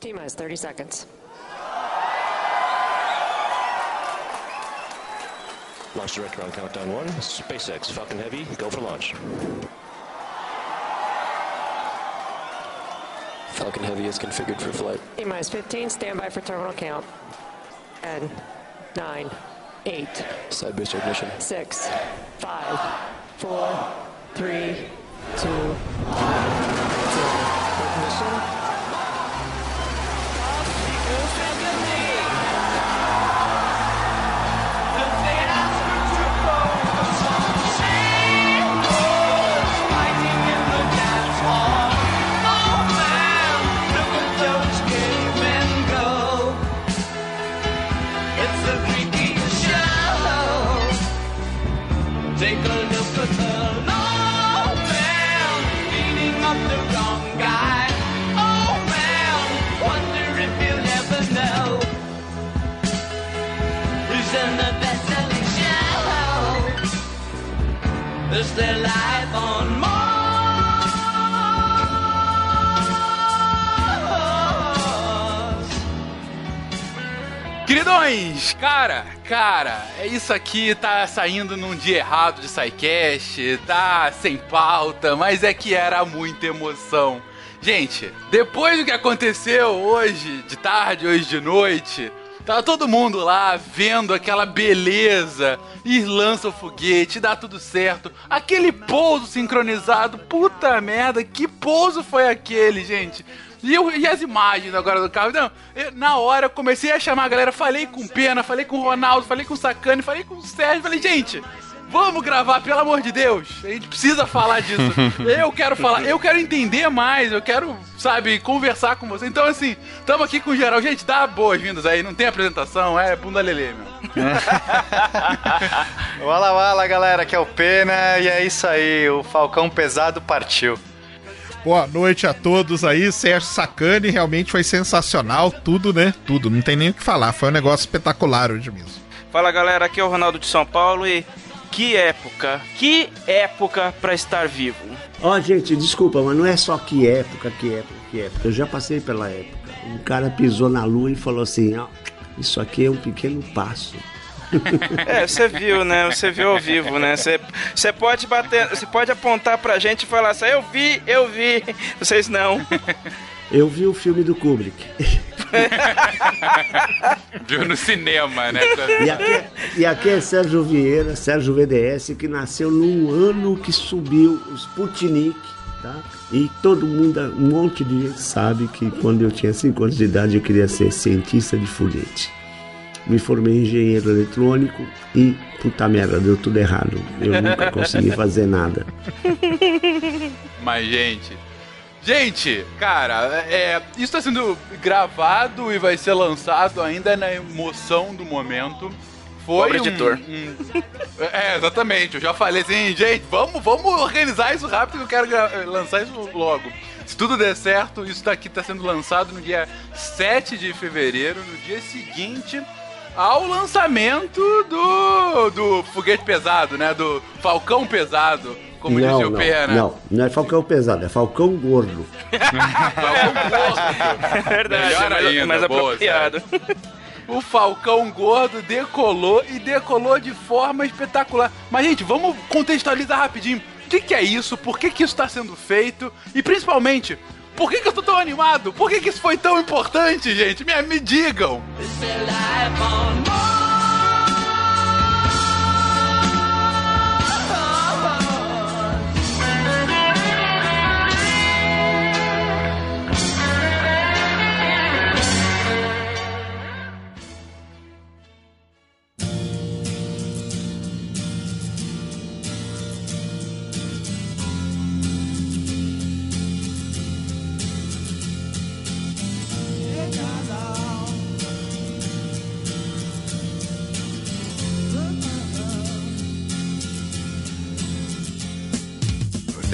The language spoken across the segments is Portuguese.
T minus 30 seconds. Launch director on countdown one. SpaceX Falcon Heavy, go for launch. Falcon Heavy is configured for flight. T minus 15, standby for terminal count. 10, 9, 8, Side booster ignition. 6, 5, 4, 3, 2, 1, life on Mars? Queridões, cara, cara, é isso aqui, tá saindo num dia errado de SciCast, tá sem pauta, mas é que era muita emoção. Gente, depois do que aconteceu hoje de tarde, hoje de noite, Tava todo mundo lá vendo aquela beleza e lança o foguete, dá tudo certo. Aquele pouso sincronizado, puta merda, que pouso foi aquele, gente? E, eu, e as imagens agora do carro? Não, eu, na hora eu comecei a chamar a galera, falei com Pena, falei com o Ronaldo, falei com o Sacani, falei com o Sérgio, falei, gente, vamos gravar, pelo amor de Deus. A gente precisa falar disso. eu quero falar, eu quero entender mais, eu quero, sabe, conversar com você. Então, assim, tamo aqui com o geral. Gente, dá boas-vindas aí, não tem apresentação, é bunda lelê, meu. Wala wala, galera, aqui é o Pena e é isso aí, o Falcão Pesado partiu. Boa noite a todos aí, Sérgio Sacani, realmente foi sensacional, tudo, né? Tudo, não tem nem o que falar, foi um negócio espetacular hoje mesmo. Fala galera, aqui é o Ronaldo de São Paulo e que época, que época pra estar vivo. Ó, gente, desculpa, mas não é só que época, que época, que época. Eu já passei pela época. Um cara pisou na lua e falou assim: ó, isso aqui é um pequeno passo. É, você viu, né? Você viu ao vivo, né? Você, você pode bater, você pode apontar pra gente e falar assim: eu vi, eu vi. Vocês não. Eu vi o filme do Kubrick. Viu no cinema, né? E aqui, e aqui é Sérgio Vieira, Sérgio VDS, que nasceu num ano que subiu o Sputnik, tá? E todo mundo, um monte de gente sabe que quando eu tinha 5 anos de idade eu queria ser cientista de foguete. Me formei em engenheiro eletrônico e, puta merda, deu tudo errado. Eu nunca consegui fazer nada. Mas, gente. Gente, cara, é, isso tá sendo gravado e vai ser lançado ainda na emoção do momento. Foi Pobre um- editor. um- é, exatamente. Eu já falei assim, gente, vamos, vamos organizar isso rápido que eu quero lançar isso logo. Se tudo der certo, isso daqui tá sendo lançado no dia 7 de fevereiro, no dia seguinte ao lançamento do, do foguete pesado, né? Do Falcão pesado, como não, dizia o não, Pena. não, não é Falcão pesado, é Falcão gordo. É verdade, Melhor é mais, ainda, mais boa, apropriado. O Falcão Gordo decolou e decolou de forma espetacular. Mas, gente, vamos contextualizar rapidinho. O que, que é isso? Por que, que isso está sendo feito? E, principalmente, por que, que eu tô tão animado? Por que, que isso foi tão importante, gente? Me, me digam. Is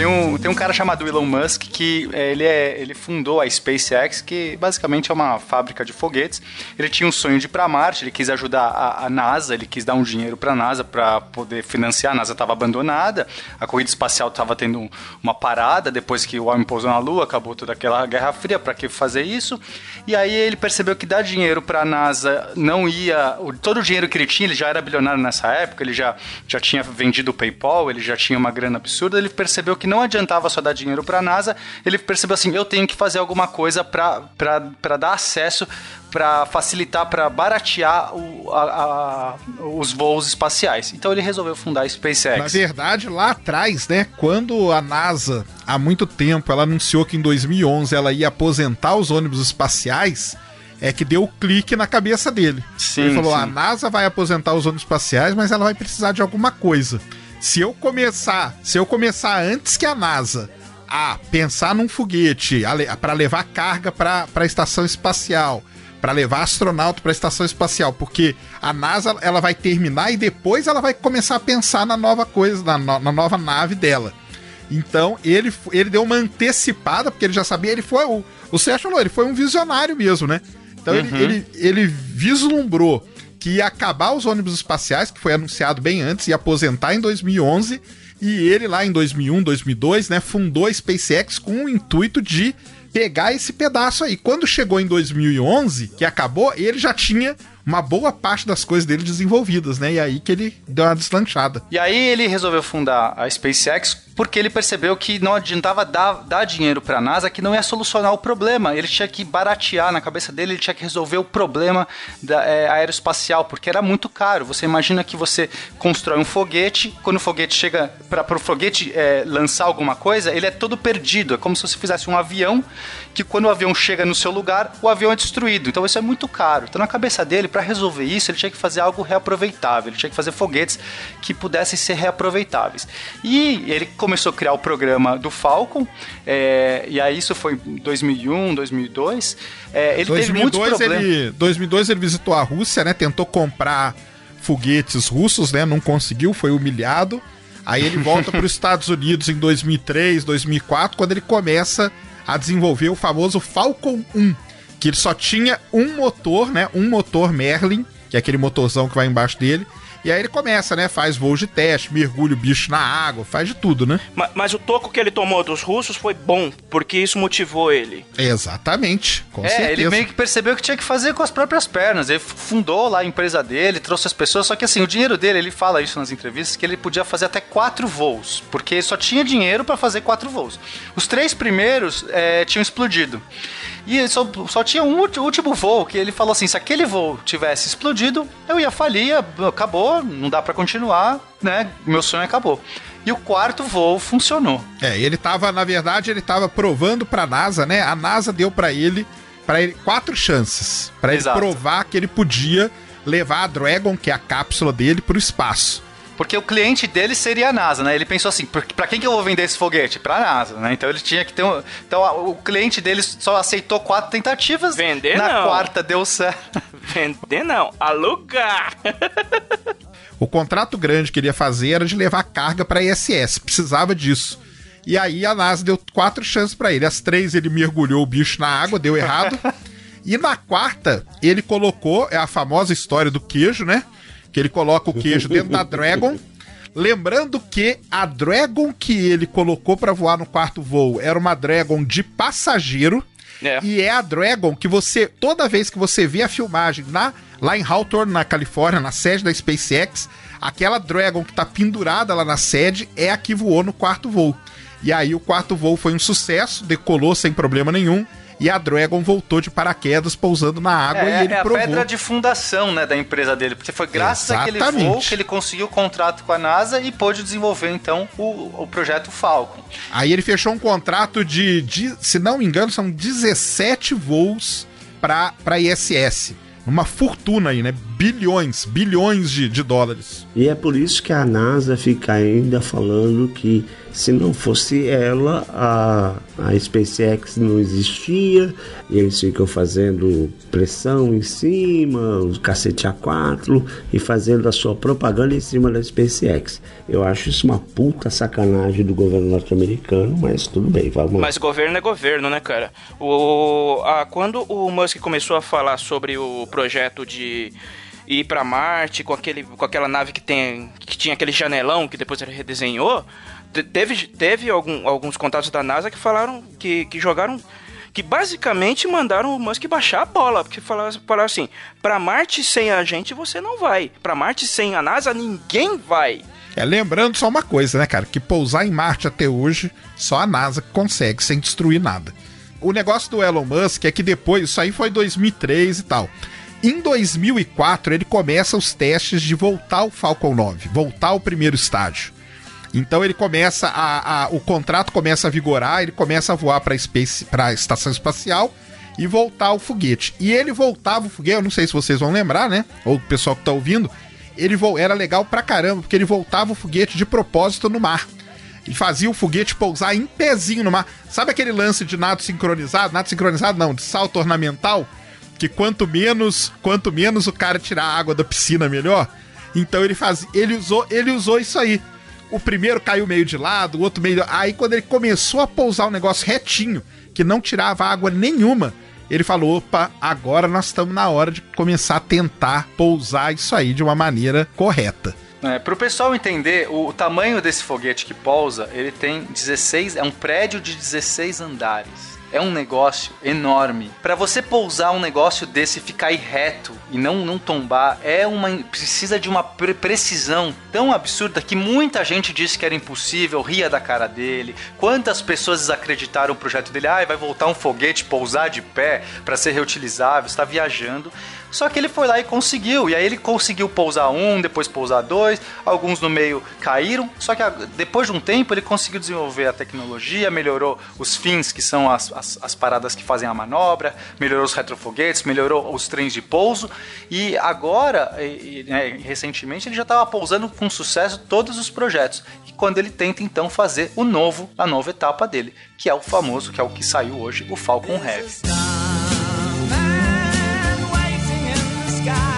Tem um, tem um cara chamado Elon Musk que é, ele, é, ele fundou a SpaceX, que basicamente é uma fábrica de foguetes. Ele tinha um sonho de ir para Marte, ele quis ajudar a, a NASA, ele quis dar um dinheiro para a NASA para poder financiar. A NASA estava abandonada, a corrida espacial estava tendo um- uma parada depois que o homem pousou na Lua, acabou toda aquela Guerra Fria, para que fazer isso? E aí ele percebeu que dar dinheiro para a NASA não ia. todo o dinheiro que ele tinha, ele já era bilionário nessa época, ele já, já tinha vendido o PayPal, ele já tinha uma grana absurda. Ele percebeu que não adiantava só dar dinheiro para a NASA, ele percebeu assim: eu tenho que fazer alguma coisa para dar acesso, para facilitar, para baratear o- a- a- os voos espaciais. Então ele resolveu fundar a SpaceX. Na verdade, lá atrás, né, quando a NASA, há muito tempo, ela anunciou que em 2011 ela ia aposentar os ônibus espaciais, é que deu o clique na cabeça dele. Sim, Ele falou: sim. a NASA vai aposentar os ônibus espaciais, mas ela vai precisar de alguma coisa. Se eu começar, se eu começar antes que a NASA a pensar num foguete para levar carga para a estação espacial, para levar astronauta para a estação espacial, porque a NASA ela vai terminar e depois ela vai começar a pensar na nova coisa, na, no- na nova nave dela. Então ele, ele deu uma antecipada, porque ele já sabia, ele foi o. O Sérgio falou, ele foi um visionário mesmo, né? Então ele, ele, ele vislumbrou que ia acabar os ônibus espaciais, que foi anunciado bem antes, e aposentar em 2011. E ele lá em 2001, 2002, né, fundou a SpaceX com o intuito de pegar esse pedaço aí. Quando chegou em 2011, que acabou, ele já tinha uma boa parte das coisas dele desenvolvidas, né? E aí que ele deu uma deslanchada. E aí ele resolveu fundar a SpaceX porque ele percebeu que não adiantava dar, dar dinheiro para a NASA, que não ia solucionar o problema. Ele tinha que baratear na cabeça dele, ele tinha que resolver o problema da, é, aeroespacial, porque era muito caro. Você imagina que você constrói um foguete, quando o foguete chega para o foguete é, lançar alguma coisa, ele é todo perdido. É como se você fizesse um avião que quando o avião chega no seu lugar, o avião é destruído. Então isso é muito caro. Então na cabeça dele, para resolver isso, ele tinha que fazer algo reaproveitável. Ele tinha que fazer foguetes que pudessem ser reaproveitáveis. E ele começou a criar o programa do Falcon. é, e aí isso foi em 2001, 2002. É, ele teve muitos 2002 problemas. ele, 2002 ele visitou a Rússia, né? Tentou comprar foguetes russos, né? Não conseguiu, foi humilhado. Aí ele volta para os Estados Unidos em 2003, 2004, quando ele começa a desenvolver o famoso Falcon 1, que ele só tinha um motor, né? Um motor Merlin, que é aquele motorzão que vai embaixo dele. E aí ele começa, né? Faz voos de teste, mergulha o bicho na água, faz de tudo, né? Ma- Mas, o toco que ele tomou dos russos foi bom, porque isso motivou ele. Exatamente, com É, certeza. ele meio que percebeu que tinha que fazer com as próprias pernas. Ele fundou lá a empresa dele, trouxe as pessoas, só que assim, o dinheiro dele, ele fala isso nas entrevistas, que ele podia fazer até quatro voos, porque só tinha dinheiro pra fazer quatro voos. Os três primeiros é, tinham explodido. E só, só tinha um último voo, que ele falou assim, se aquele voo tivesse explodido, eu ia falir, acabou, não dá pra continuar, né? Meu sonho acabou. E o quarto voo funcionou. É, ele tava, na verdade, ele tava provando pra NASA, né? A NASA deu pra ele, para ele quatro chances pra ele provar que ele podia levar a Dragon, que é a cápsula dele, pro espaço. Porque o cliente dele seria a NASA, né? Ele pensou assim, "Por- pra quem que eu vou vender esse foguete? Pra NASA, né? Então ele tinha que ter um... Então a- o cliente dele só aceitou quatro tentativas. Vender, Na não. quarta deu certo. Vender não, alugar. O contrato grande que ele ia fazer era de levar carga pra ISS, precisava disso. E aí a NASA deu quatro chances pra ele. As três ele mergulhou o bicho na água, deu errado. e na quarta, ele colocou, é a famosa história do queijo, né? Que ele coloca o queijo dentro da Dragon. Lembrando que a Dragon que ele colocou pra voar no quarto voo era uma Dragon de passageiro. É. E é a Dragon que você, toda vez que você vê a filmagem na, lá em Hawthorne, na Califórnia, na sede da SpaceX, aquela Dragon que tá pendurada lá na sede é a que voou no quarto voo. E aí o quarto voo foi um sucesso, decolou sem problema nenhum. E a Dragon voltou de paraquedas pousando na água é, e ele é a provou. pedra de fundação, né, da empresa dele. Porque foi graças àquele Exatamente. voo que ele conseguiu o contrato com a NASA e pôde desenvolver, então, o, o projeto Falcon. Aí ele fechou um contrato de, de se não me engano, são 17 voos para para ISS. Uma fortuna aí, né? bilhões, bilhões de, de dólares. E é por isso que a NASA fica ainda falando que se não fosse ela, a, a SpaceX não existia. Eles ficam fazendo pressão em cima, o cacete A4 e fazendo a sua propaganda em cima da SpaceX. Eu acho isso uma puta sacanagem do governo norte-americano, mas tudo bem, vamos lá. Mas governo é governo, né, cara? O, a, quando o Musk começou a falar sobre o projeto de ir para Marte com, aquele, com aquela nave que, tem, que tinha aquele janelão que depois ele redesenhou, teve, teve algum, alguns contatos da NASA que falaram que, que jogaram. Que basicamente mandaram o Musk baixar a bola, porque falaram, falaram assim: pra Marte sem a gente você não vai, pra Marte sem a NASA ninguém vai. É, lembrando só uma coisa, né, cara? Que pousar em Marte até hoje, só a NASA consegue sem destruir nada. O negócio do Elon Musk é que depois, isso aí foi 2003 e tal. Em 2004, ele começa os testes de voltar ao Falcon 9, voltar ao primeiro estágio. Então ele começa a, a- o contrato começa a vigorar, ele começa a voar para space, para estação espacial e voltar ao foguete. E ele voltava o foguete, eu não sei se vocês vão lembrar, né? Ou o pessoal que tá ouvindo, ele era legal pra caramba, porque ele voltava o foguete de propósito no mar. Ele fazia o foguete pousar em pezinho no mar. Sabe aquele lance de nado sincronizado? Nado sincronizado não, de salto ornamental, que quanto menos, quanto menos o cara tirar a água da piscina, melhor. Então ele faz, ele usou, ele usou isso aí. O primeiro caiu meio de lado, o outro meio. Aí quando ele começou a pousar o negócio retinho, que não tirava água nenhuma, ele falou: opa, agora nós estamos na hora de começar a tentar pousar isso aí de uma maneira correta. É, para o pessoal entender, o, o tamanho desse foguete que pousa, ele tem 16, é um prédio de 16 andares. É um negócio enorme. Para você pousar um negócio desse ficar reto e não, não tombar, é uma precisa de uma pre- precisão tão absurda que muita gente disse que era impossível, ria da cara dele. Quantas pessoas desacreditaram o projeto dele? Ah, vai voltar um foguete pousar de pé para ser reutilizável, está viajando. Só que ele foi lá e conseguiu. E aí ele conseguiu pousar um, depois pousar dois. Alguns no meio caíram. Só que depois de um tempo ele conseguiu desenvolver a tecnologia, melhorou os fins, que são as, as, as paradas que fazem a manobra, melhorou os retrofoguetes, melhorou os trens de pouso. E agora, e- e, né, recentemente, ele já estava pousando com sucesso todos os projetos. E quando ele tenta então fazer o novo, a nova etapa dele, que é o famoso, que é o que saiu hoje, o Falcon Heavy. Sky.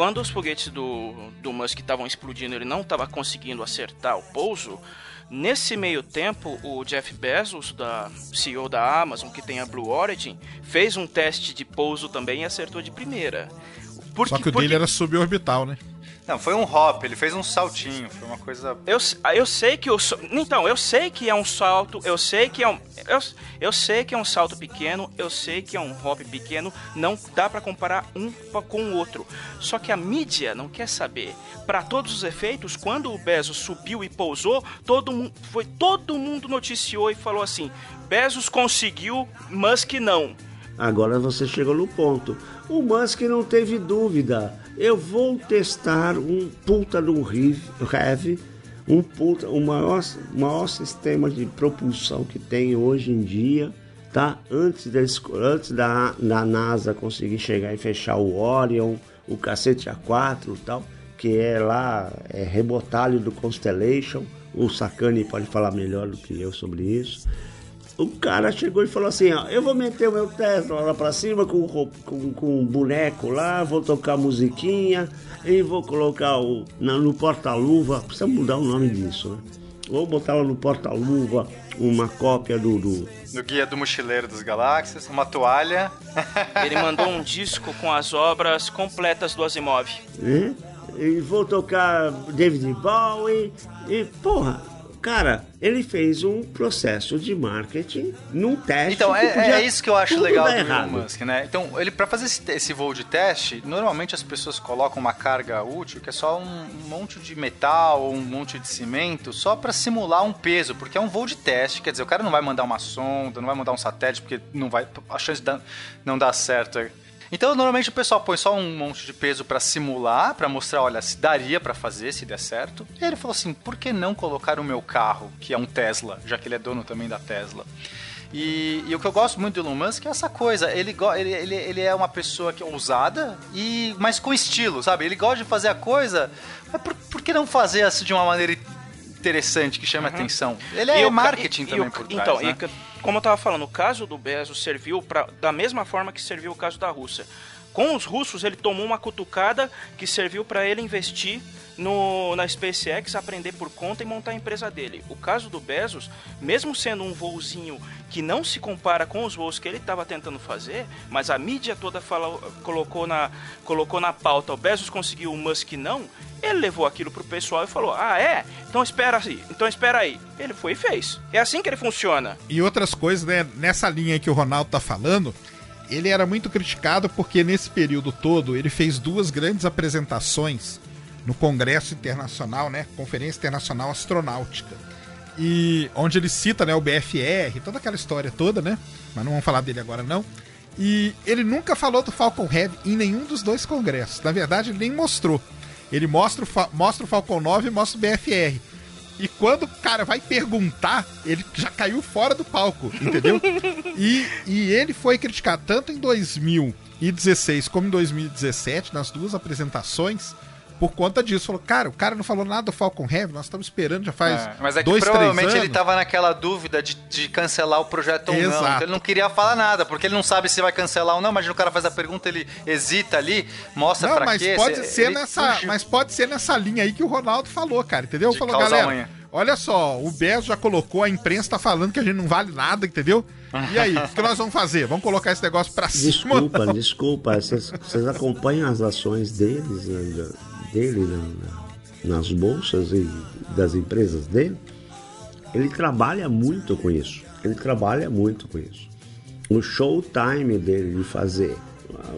Quando os foguetes do, do Musk estavam explodindo, ele não estava conseguindo acertar o pouso. Nesse meio tempo, o Jeff Bezos, da CEO da Amazon, que tem a Blue Origin, fez um teste de pouso também e acertou de primeira. Por Só que- o por dele era suborbital, né? Não, foi um hop, ele fez um saltinho, foi uma coisa. Eu, eu sei que o então eu sei que é um salto, eu sei que é um eu, eu sei que é um salto pequeno, eu sei que é um hop pequeno, não dá pra comparar um com o outro. Só que a mídia não quer saber. Pra todos os efeitos, quando o Bezos subiu e pousou, todo mundo foi todo mundo noticiou e falou assim: Bezos conseguiu, Musk não. Agora você chegou no ponto. O Musk não teve dúvida. Eu vou testar um puta de um um puta, o maior, maior sistema de propulsão que tem hoje em dia, tá? Antes, antes da, da NASA conseguir chegar e fechar o Orion, o cacete A4 e tal, que é lá, é rebotalho do Constellation. O Sakane pode falar melhor do que eu sobre isso. O cara chegou e falou assim, ó, eu vou meter o meu Tesla lá pra cima com, com, com um boneco lá, vou tocar musiquinha e vou colocar o, na- no porta-luva, precisa mudar o nome disso, né? Vou botar lá no porta-luva uma cópia do, do, No Guia do Mochileiro das Galáxias, uma toalha. Ele mandou um disco com as obras completas do Asimov. né? E vou tocar David Bowie e, porra, Cara, ele fez um processo de marketing num teste. Então, é, é isso que eu acho legal do Elon. Musk, né? Então, ele para fazer esse, esse voo de teste, normalmente as pessoas colocam uma carga útil que é só um, monte de metal ou um monte de cimento só para simular um peso, porque é um voo de teste, quer dizer, o cara não vai mandar uma sonda, não vai mandar um satélite, porque não vai a chance de não dar certo é então, normalmente o pessoal põe só um monte de peso pra simular, pra mostrar, olha, se daria pra fazer, se der certo. E ele falou assim: por que não colocar o meu carro, que é um Tesla, já que ele é dono também da Tesla? E, e o que eu gosto muito do Elon Musk é essa coisa. Ele, ele, ele, ele é uma pessoa que é ousada, e, mas com estilo, sabe? Ele gosta de fazer a coisa, mas por, por que não fazer assim de uma maneira interessante, que chame atenção? Ele Uhum. E é o marketing e- também o- por trás, Então, né? Como eu tava falando, o caso do Bezos serviu pra, da mesma forma que serviu o caso da Rússia. Com os russos, ele tomou uma cutucada que serviu para ele investir no, na SpaceX, aprender por conta e montar a empresa dele. O caso do Bezos, mesmo sendo um voozinho que não se compara com os voos que ele estava tentando fazer, mas a mídia toda falou, colocou, na, colocou na pauta, o Bezos conseguiu, o Musk não, ele levou aquilo pro pessoal e falou, ah é? Então espera aí, então espera aí. Ele foi e fez. É assim que ele funciona. E outras coisas, né? Nessa linha que o Ronaldo tá falando, ele era muito criticado porque nesse período todo ele fez duas grandes apresentações no Congresso Internacional, né? Conferência Internacional Astronáutica. E onde ele cita, né, o BFR, toda aquela história toda, né? Mas não vamos falar dele agora não. E ele nunca falou do Falcon Heavy em nenhum dos dois congressos. Na verdade, ele nem mostrou. Ele mostra o, Fa- mostra o Falcon 9 e mostra o BFR. E quando o cara vai perguntar, ele já caiu fora do palco, entendeu? e, e ele foi criticado tanto em 2016 como em 2017, nas duas apresentações, por conta disso. Falou, cara, o cara não falou nada do Falcon Heavy, nós estamos esperando já faz É, mas é que dois, provavelmente três ele anos. tava naquela dúvida de, de cancelar o projeto ou não. Exato. Então ele não queria falar nada, porque ele não sabe se vai cancelar ou não. Imagina o cara faz a pergunta, ele hesita ali, mostra Não, pra mas quê. pode se- ser ele nessa, fugiu. mas pode ser nessa linha aí que o Ronaldo falou, cara, entendeu? De Falou, galera, amanhã. olha só, o Bezos já colocou, a imprensa tá falando que a gente não vale nada, entendeu? E aí, o que nós vamos fazer? Vamos colocar esse negócio pra cima? Desculpa, desculpa. Vocês, acompanham as ações deles, né, dele na- na- nas bolsas e das empresas dele? Ele trabalha muito com isso. Ele trabalha muito com isso. O showtime dele de fazer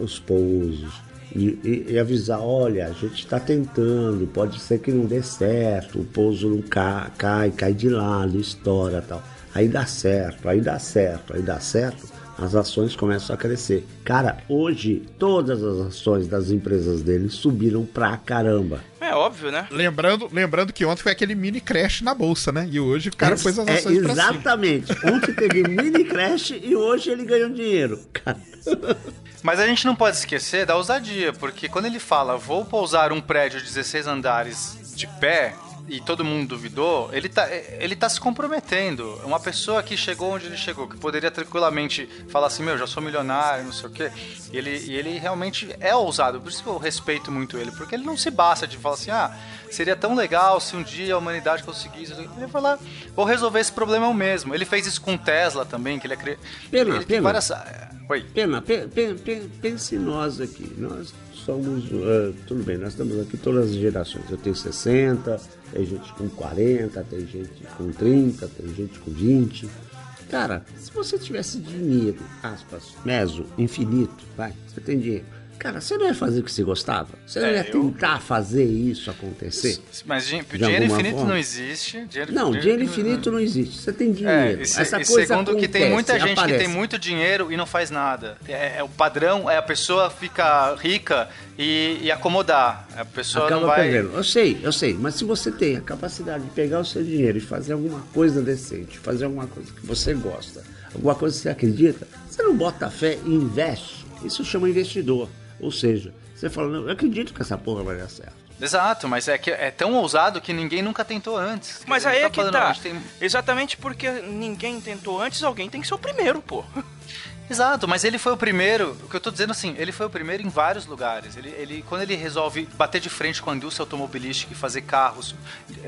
os pousos e, e- e avisar, olha, a gente está tentando, pode ser que não dê certo, o pouso não ca- cai, cai de lado, estoura tal. Aí dá certo, aí dá certo, aí dá certo, as ações começam a crescer. Cara, hoje todas as ações das empresas dele subiram pra caramba. É óbvio, né? Lembrando, lembrando que ontem foi aquele mini crash na bolsa, né? E hoje o cara pôs as É, ações pra cima. exatamente. Ontem teve mini crash e hoje ele ganhou dinheiro. Cara, Mas a gente não pode esquecer da ousadia, porque quando ele fala vou pousar um prédio de 16 andares de pé e todo mundo duvidou, ele tá, ele tá se comprometendo. Uma pessoa que chegou onde ele chegou, que poderia tranquilamente falar assim, meu, já sou milionário, não sei o quê. E ele, e ele realmente é ousado, por isso que eu respeito muito ele, porque ele não se basta de falar assim, ah, seria tão legal se um dia a humanidade conseguisse. Ele vai lá, vou resolver esse problema eu mesmo. Ele fez isso com Tesla também, que ele é... cri- Pena, ele pena. várias- Oi. Pena, pe- pe- pe- pense nós aqui. Nós somos. ah, tudo bem, nós estamos aqui todas as gerações. Eu tenho 60, tem gente com 40, tem gente com 30, tem gente com 20. Cara, se você tivesse dinheiro, aspas, meso, infinito, vai, você tem dinheiro. Cara, você não ia fazer o que você gostava? Você não É, ia eu- tentar fazer isso acontecer? Mas dinheiro infinito forma? não existe. Dinheiro, Não, dinheiro infinito não existe. Você tem É, dinheiro. e, se- Essa e coisa segundo que tem acontece, muita gente que aparece. tem muito dinheiro e não faz nada. É, é o padrão é a pessoa ficar rica e, e acomodar. A pessoa Acaba não vai. perdendo. Eu sei, eu sei, mas se você tem a capacidade de pegar o seu dinheiro e fazer alguma coisa decente, fazer alguma coisa que você gosta, alguma coisa que você acredita, você não bota fé e investe. Isso chama investidor. Ou seja, você fala, não, eu acredito que essa porra vai dar certo. Exato, mas é que é tão ousado que ninguém nunca tentou antes. Mas aí não é que falando, tá. tem- Exatamente porque ninguém tentou antes, alguém tem que ser o primeiro, pô. Exato, mas ele foi o primeiro, o que eu tô dizendo assim, ele foi o primeiro em vários lugares. Ele, ele, quando ele resolve bater de frente com a indústria automobilística e fazer carros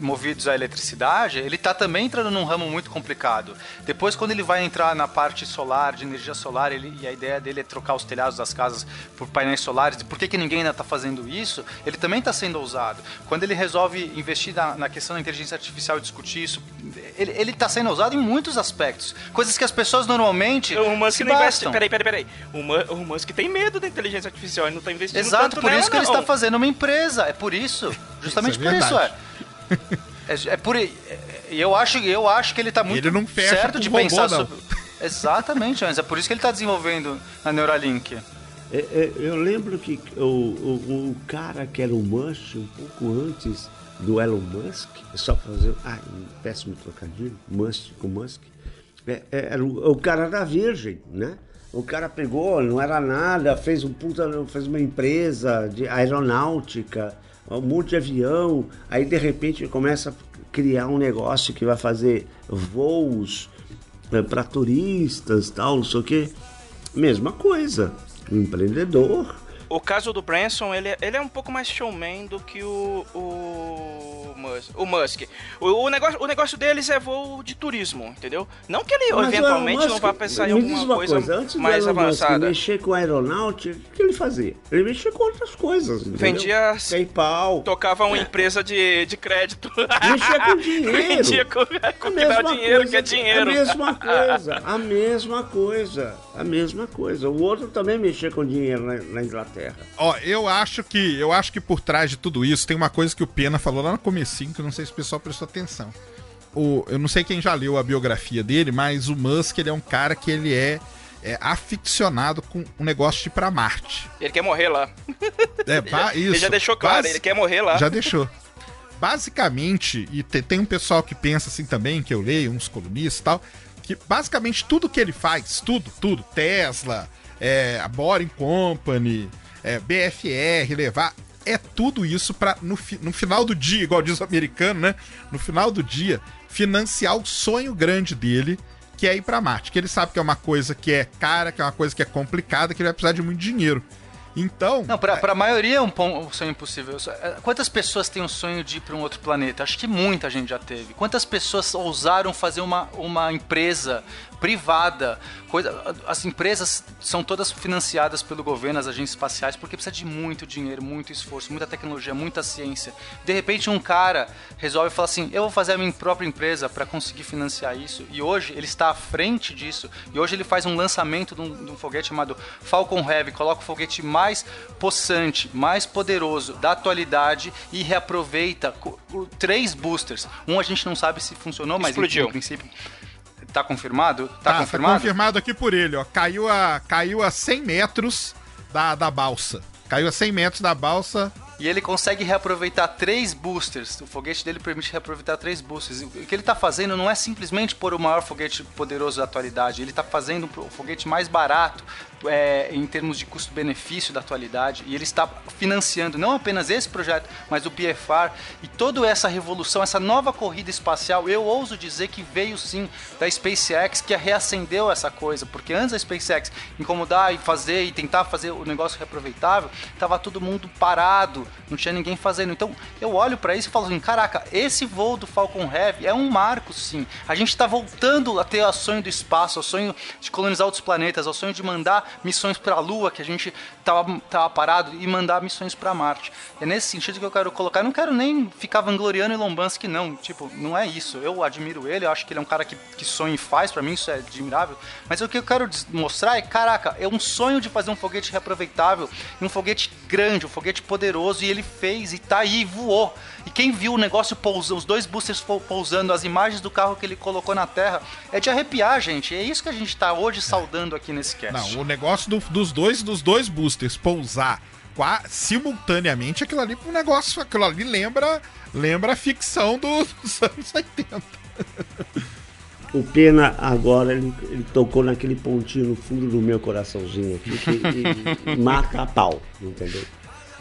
movidos à eletricidade, ele tá também entrando num ramo muito complicado. Depois, quando ele vai entrar na parte solar, de energia solar, ele, e a ideia dele é trocar os telhados das casas por painéis solares, por que, que ninguém ainda tá fazendo isso? Ele também tá sendo ousado. Quando ele resolve investir na, na questão da inteligência artificial e discutir isso, ele, ele tá sendo ousado em muitos aspectos. Coisas que as pessoas normalmente O Musk se não investe. Peraí, peraí, peraí. O, o Musk tem medo da inteligência artificial, ele não tá investindo Exato, tanto por nela, isso que ele não. está fazendo uma empresa. É por isso. Justamente Isso é por isso, é. É, é por e eu acho, eu acho que ele está muito Ele não fecha certo de robô, pensar não. sobre. Exatamente, mas é por isso que ele está desenvolvendo a Neuralink. É, é, eu lembro que o, o, o cara que era o Musk, um pouco antes do Elon Musk, é só fazer. Ah, um péssimo trocadilho, Musk com Musk. É, é, era o, cara da Virgem, né? O cara pegou, não era nada, fez um puta, fez uma empresa de aeronáutica, um monte de avião, aí de repente começa a criar um negócio que vai fazer voos para turistas, tal, não sei o quê. Mesma coisa. O empreendedor. O caso do Branson, ele, é- ele é um pouco mais showman do que o, o, Musk. O, Musk. O, o negócio, o negócio deles é voo de turismo, entendeu? Não que ele Mas o eventualmente Elon não Musk, vá pensar em alguma uma coisa, Antes mais Elon Musk avançada. mexer com aeronáutica, o que ele fazia? Ele mexia com outras coisas. entendeu? Vendia- PayPal. Tocava uma empresa de, de crédito. Mexia com dinheiro. Vendia com, com A mesma dinheiro, coisa, que é dinheiro. A mesma coisa, a mesma coisa, a mesma coisa. O outro também mexia com dinheiro na, na Inglaterra. Ó, eu acho que eu acho que por trás de tudo isso tem uma coisa que o Pena falou lá no comecinho que eu não sei se o pessoal prestou atenção. O, eu não sei quem já leu a biografia dele, mas o Musk ele é um cara que ele é, é aficionado com um negócio de ir pra Marte. Ele quer morrer lá. É, ba- isso. Ele já deixou claro, Basi- ele quer morrer lá. Já deixou. Basicamente, e te- tem um pessoal que pensa assim também, que eu leio, uns colunistas e tal, que basicamente tudo que ele faz, tudo, tudo, Tesla, é, a Boring Company, é, BFR, levar, é tudo isso para no, fi- no final do dia, igual diz o americano, né? No final do dia, financiar o sonho grande dele, que é ir pra Marte. Que ele sabe que é uma coisa que é cara, que é uma coisa que é complicada, que ele vai precisar de muito dinheiro. Então. Não, pra, pra maioria é um, um sonho impossível. É, Quantas pessoas têm o sonho de ir para um outro planeta? Acho que muita gente já teve. Quantas pessoas ousaram fazer uma, uma empresa privada? Coisa, as empresas são todas financiadas pelo governo, as agências espaciais, porque precisa de muito dinheiro, muito esforço, muita tecnologia, muita ciência. De repente, um cara resolve falar assim: eu vou fazer a minha própria empresa para conseguir financiar isso. E hoje ele está à frente disso. E hoje ele faz um lançamento de um, de um foguete chamado Falcon Heavy, coloca o foguete mais possante, mais poderoso da atualidade e reaproveita três boosters. Um a gente não sabe se funcionou, mas Explodiu. no princípio. Tá confirmado? Tá, Tá, tá confirmado? confirmado aqui por ele, ó. Caiu a, caiu a 100 metros da, da balsa. Caiu a 100 metros da balsa. E ele consegue reaproveitar três boosters. O foguete dele permite reaproveitar três boosters. O que ele está fazendo não é simplesmente pôr o maior foguete poderoso da atualidade. Ele está fazendo o foguete mais barato é, em termos de custo-benefício da atualidade. E ele está financiando não apenas esse projeto, mas o PFR e toda essa revolução, essa nova corrida espacial. Eu ouso dizer que veio sim da SpaceX que reacendeu essa coisa. Porque antes da SpaceX incomodar e fazer e tentar fazer o negócio reaproveitável, tava todo mundo parado, não tinha ninguém fazendo. Então eu olho para isso e falo assim: caraca, esse voo do Falcon Heavy é um marco, sim. A gente tá voltando a ter o sonho do espaço, o sonho de colonizar outros planetas, o sonho de mandar missões para a Lua, que a gente tava, tava parado, e mandar missões para Marte. É nesse sentido que eu quero colocar. Eu não quero nem ficar vangloriando Elon Musk, não. Tipo, não é isso. Eu admiro ele, eu acho que ele é um cara que, que sonha e faz, para mim isso é admirável. Mas o que eu quero mostrar é, caraca, é um sonho de fazer um foguete reaproveitável, um foguete grande, um foguete poderoso, e ele fez, e tá aí, e voou. E quem viu o negócio pousando, os dois boosters pou- pousando, as imagens do carro que ele colocou na Terra, é de arrepiar, gente. É isso que a gente tá hoje saudando aqui nesse cast. Não, o negócio do- dos dois dos dois boosters pousar qua- simultaneamente, aquilo ali um negócio, aquilo ali lembra lembra a ficção do- dos anos 80. O Pena agora ele, ele tocou naquele pontinho no fundo do meu coraçãozinho aqui que e- mata a pau, entendeu?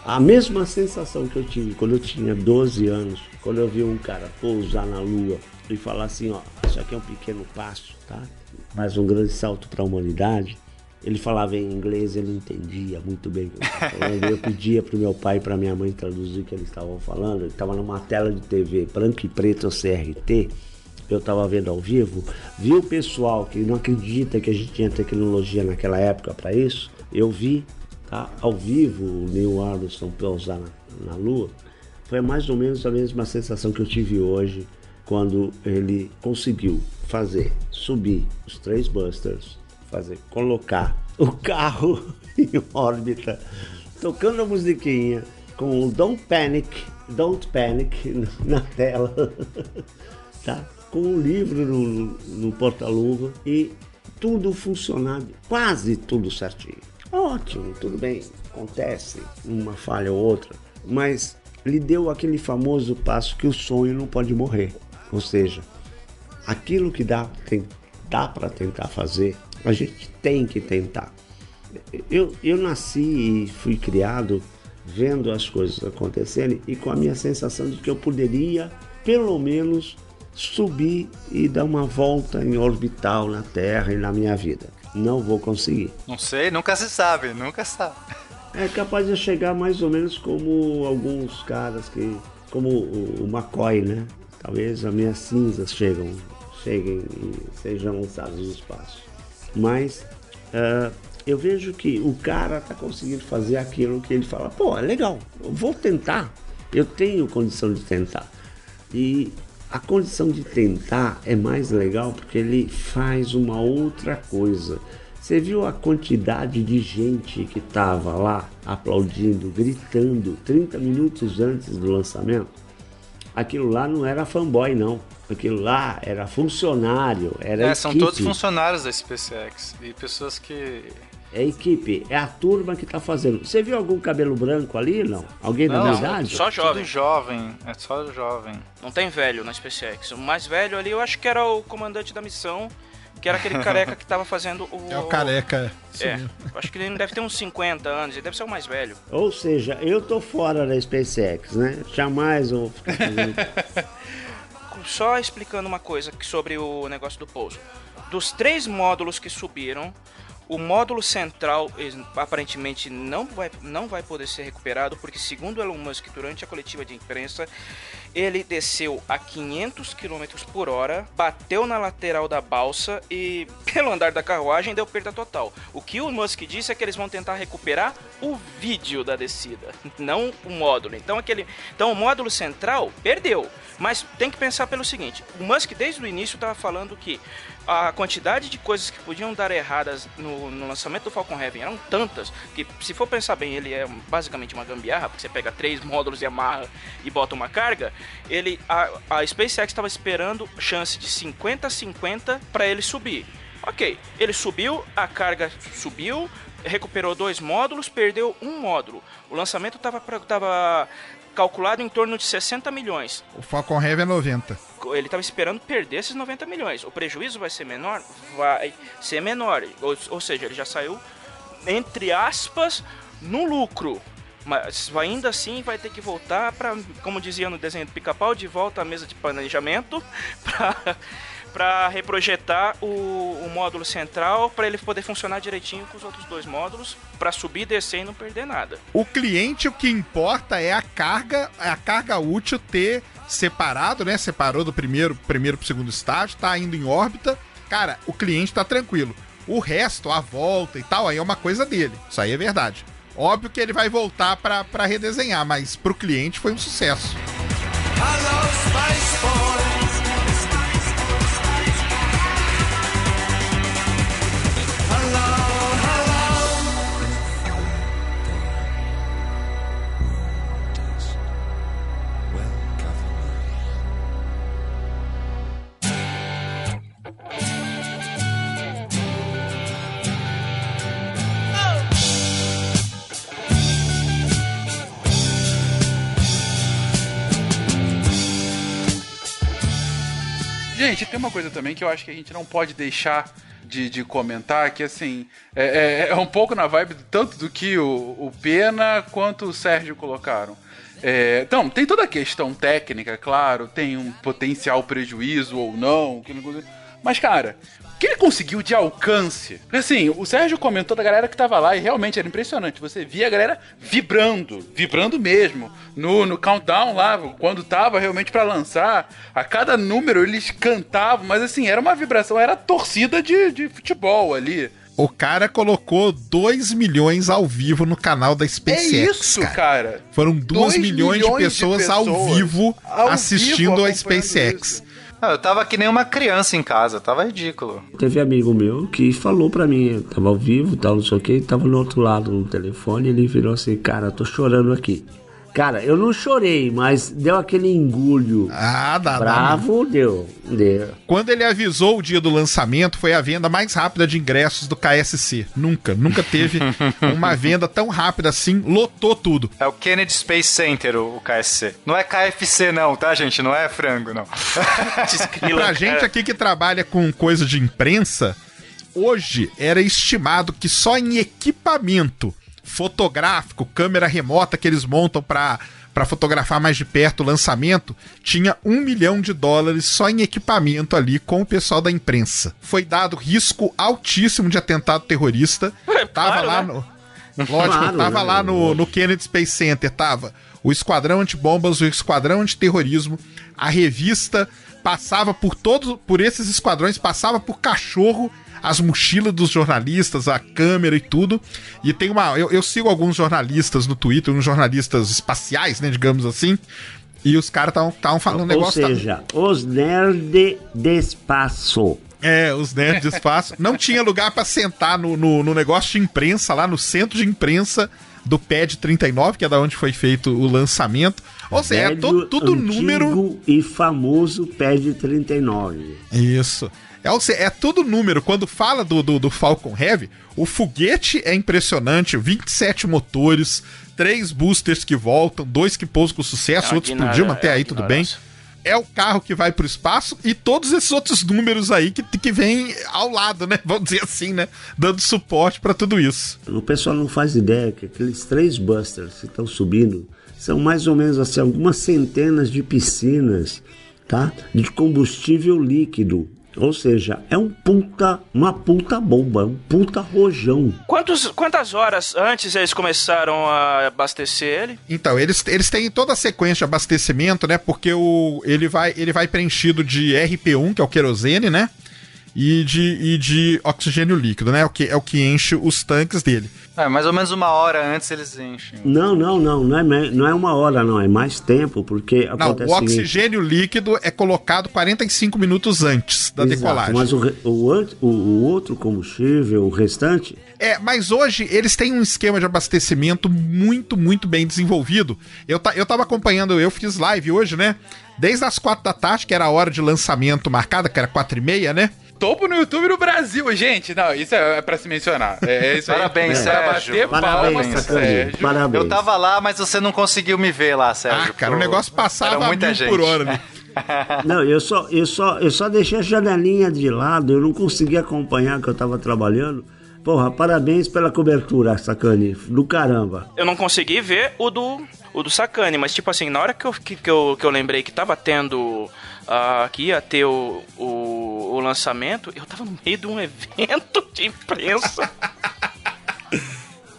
A mesma sensação que eu tive quando eu tinha 12 anos, quando eu vi um cara pousar na lua e falar assim, ó, isso aqui é um pequeno passo, tá? Mas um grande salto para a humanidade. Ele falava em inglês, não entendia muito bem o que ele estava falando. Eu pedia para o meu pai e para minha mãe traduzir o que eles estavam falando. Ele estava numa tela de TV branco e preto, CRT. Eu estava vendo ao vivo. Vi o pessoal que não acredita que a gente tinha tecnologia naquela época para isso. Eu vi ao vivo o Neil Armstrong pousar na, na Lua. Foi mais ou menos a mesma sensação que eu tive hoje quando ele conseguiu fazer subir os três busters, fazer colocar o carro em órbita, tocando a musiquinha com o Don't Panic, Don't Panic na tela, tá? Com um livro no, no porta-luva e tudo funcionando, quase tudo certinho. Ótimo, tudo bem, acontece uma falha ou outra, mas lhe deu aquele famoso passo que o sonho não pode morrer. Ou seja, aquilo que dá, dá para tentar fazer, a gente tem que tentar. Eu, eu nasci e fui criado vendo as coisas acontecerem e com a minha sensação de que eu poderia, pelo menos, subir e dar uma volta em orbital na Terra e na minha vida. Não vou conseguir. Não sei, nunca se sabe, nunca sabe. É capaz de eu chegar mais ou menos como alguns caras que. como o, o McCoy, né? Talvez as minhas cinzas chegam, cheguem e sejam lançadas no espaço. Mas uh, eu vejo que o cara está conseguindo fazer aquilo que ele fala, pô, é legal, eu vou tentar, eu tenho condição de tentar. E a condição de tentar é mais legal porque ele faz uma outra coisa. Você viu a quantidade de gente que estava lá aplaudindo, gritando 30 minutos antes do lançamento? Aquilo lá não era fanboy, não. Aquilo lá era funcionário, era É, são todos funcionários da SpaceX e pessoas que. É equipe, é a turma que tá fazendo. Você viu algum cabelo branco ali, não? Alguém da Não, minha idade? Só jovem. Tudo jovem, é só jovem. Não tem velho na SpaceX. O mais velho ali eu acho que era o comandante da missão, que era aquele careca que tava fazendo o. É o careca. É, acho que ele deve ter uns 50 anos, ele deve ser o mais velho. Ou seja, eu tô fora da SpaceX, né? Jamais eu vou ficar. Só explicando uma coisa sobre o negócio do pouso. Dos três módulos que subiram, o módulo central aparentemente não vai, não vai poder ser recuperado, porque segundo Elon Musk, durante a coletiva de imprensa, ele desceu a 500 km por hora, bateu na lateral da balsa e, pelo andar da carruagem, deu perda total. O que o Musk disse é que eles vão tentar recuperar o vídeo da descida, não o módulo. Então, aquele, então o módulo central perdeu. Mas tem que pensar pelo seguinte: o Musk desde o início estava falando que a quantidade de coisas que podiam dar erradas no, no lançamento do Falcon Heavy eram tantas que, se for pensar bem, ele é basicamente uma gambiarra, porque você pega três módulos e amarra e bota uma carga. Ele, a, a SpaceX estava esperando chance de 50-50 para ele subir. Ok, ele subiu, a carga subiu, recuperou dois módulos, perdeu um módulo. O lançamento estava tava calculado em torno de 60 milhões O Falcon Heavy é 90. ele estava esperando perder esses 90 milhões. O prejuízo vai ser menor? Vai ser menor. Ou, ou seja, ele já saiu, entre aspas, no lucro. Mas ainda assim vai ter que voltar para, como dizia no desenho do pica-pau, de volta à mesa de planejamento para para reprojetar o, o módulo central para ele poder funcionar direitinho com os outros dois módulos para subir, descer e não perder nada. O cliente, o que importa é a carga, a carga útil ter separado, né? Separou do primeiro, primeiro pro segundo estágio, tá indo em órbita. Cara, o cliente tá tranquilo. O resto, a volta e tal, aí é uma coisa dele. Isso aí é verdade. Óbvio que ele vai voltar pra pra redesenhar, mas pro cliente foi um sucesso. Boys. Gente, tem uma coisa também que eu acho que a gente não pode deixar de, de comentar, que assim, é, é- é um pouco na vibe tanto do que o, o Pena quanto o Sérgio colocaram. É, então, tem toda a questão técnica, claro, tem um potencial prejuízo ou não, mas cara, que ele conseguiu de alcance? Porque, Assim, o Sérgio comentou da galera que tava lá e realmente era impressionante. Você via a galera vibrando, vibrando mesmo. No, no countdown lá, quando tava realmente pra lançar, a cada número eles cantavam, mas assim, era uma vibração, era torcida de, de futebol ali. O cara colocou 2 milhões ao vivo no canal da SpaceX. é isso, cara. Foram 2 Dois milhões, de milhões de pessoas, ao pessoas vivo ao assistindo vivo a SpaceX. isso. Eu tava que nem uma criança em casa, tava ridículo. Teve amigo meu que falou pra mim, tava ao vivo, tal, não sei o que, tava no outro lado no telefone, ele virou assim, cara, tô chorando aqui. Cara, eu não chorei, mas deu aquele engulho. Ah, dá, dá. Bravo, deu, deu. Quando ele avisou o dia do lançamento, foi a venda mais rápida de ingressos do KSC. Nunca, nunca teve uma venda tão rápida assim, lotou tudo. É o Kennedy Space Center, o, o KSC. Não é KFC não, tá, gente? Não é frango, não. Pra gente aqui que trabalha com coisa de imprensa, hoje era estimado que só em equipamento fotográfico, câmera remota que eles montam pra para fotografar mais de perto o lançamento, tinha um milhão de dólares só em equipamento ali com o pessoal da imprensa. Foi dado risco altíssimo de atentado terrorista. tava claro, lá né? no. Lógico, Claro, tava né? lá no, no Kennedy Space Center, tava o Esquadrão Antibombas, o Esquadrão Antiterrorismo, a revista passava por todos, por esses esquadrões, passava por cachorro, as mochilas dos jornalistas, a câmera e tudo. E tem uma. Eu, eu sigo alguns jornalistas no Twitter, uns jornalistas espaciais, né, digamos assim. E os caras estavam falando um Ou negócio. tá- seja, os nerds de espaço. É, os nerds de espaço. Não tinha lugar pra sentar no, no, no negócio de imprensa, lá no centro de imprensa do PED 39, que é da onde foi feito o lançamento. Ou seja, é Velho, to- tudo antigo número. e famoso PED 39. Isso. É, ou seja, é tudo número. Quando fala do, do, do Falcon Heavy, o foguete é impressionante: 27 motores, três boosters que voltam, dois que pousam com sucesso, É outros explodiram, ignora- até é aí tudo bem. É o carro que vai pro espaço e todos esses outros números aí que, que vem ao lado, né? Vamos dizer assim, né? Dando suporte pra tudo isso. O pessoal não faz ideia que aqueles três busters que estão subindo são mais ou menos assim, algumas centenas de piscinas, tá? De combustível líquido. Ou seja, é um puta, uma puta bomba, um puta rojão. Quantos, quantas horas antes eles começaram a abastecer ele? Então, eles, eles têm toda a sequência de abastecimento, né? Porque o, ele, vai, ele vai preenchido de RP1, que é o querosene, né? E de, e de oxigênio líquido, né? É o que, é o que enche os tanques dele. É, mais ou menos uma hora antes eles enchem. Não, não, não, não é, não é uma hora, não, é mais tempo, porque Não, acontece o o seguinte- oxigênio líquido é colocado 45 minutos antes da Exato, decolagem. Mas o, o- o outro combustível, o restante, É, mas hoje eles têm um esquema de abastecimento muito, muito bem desenvolvido. Eu, ta, eu tava acompanhando, eu fiz live hoje, né? Desde as quatro da tarde, que era a hora de lançamento marcada, que era quatro e meia, né? Topo no YouTube no Brasil, gente. Não, isso é, é pra se mencionar. É, é isso aí. Parabéns, É pra Sérgio. bater parabéns, palmas Sacani, Sérgio. parabéns. Eu tava lá, mas você não conseguiu me ver lá, Sérgio. Ah, cara, o negócio passava Era muita mil gente. por hora. Né? Não, eu só, eu só, eu só deixei a janelinha de lado, eu não consegui acompanhar que eu tava trabalhando. Porra, parabéns pela cobertura, Sacani, do caramba. Eu não consegui ver o do, o do Sakane, mas tipo assim, na hora que eu, que, que eu, que eu lembrei que tava tendo. Ah, que ia ter o, o, o lançamento, eu tava no meio de um evento de imprensa.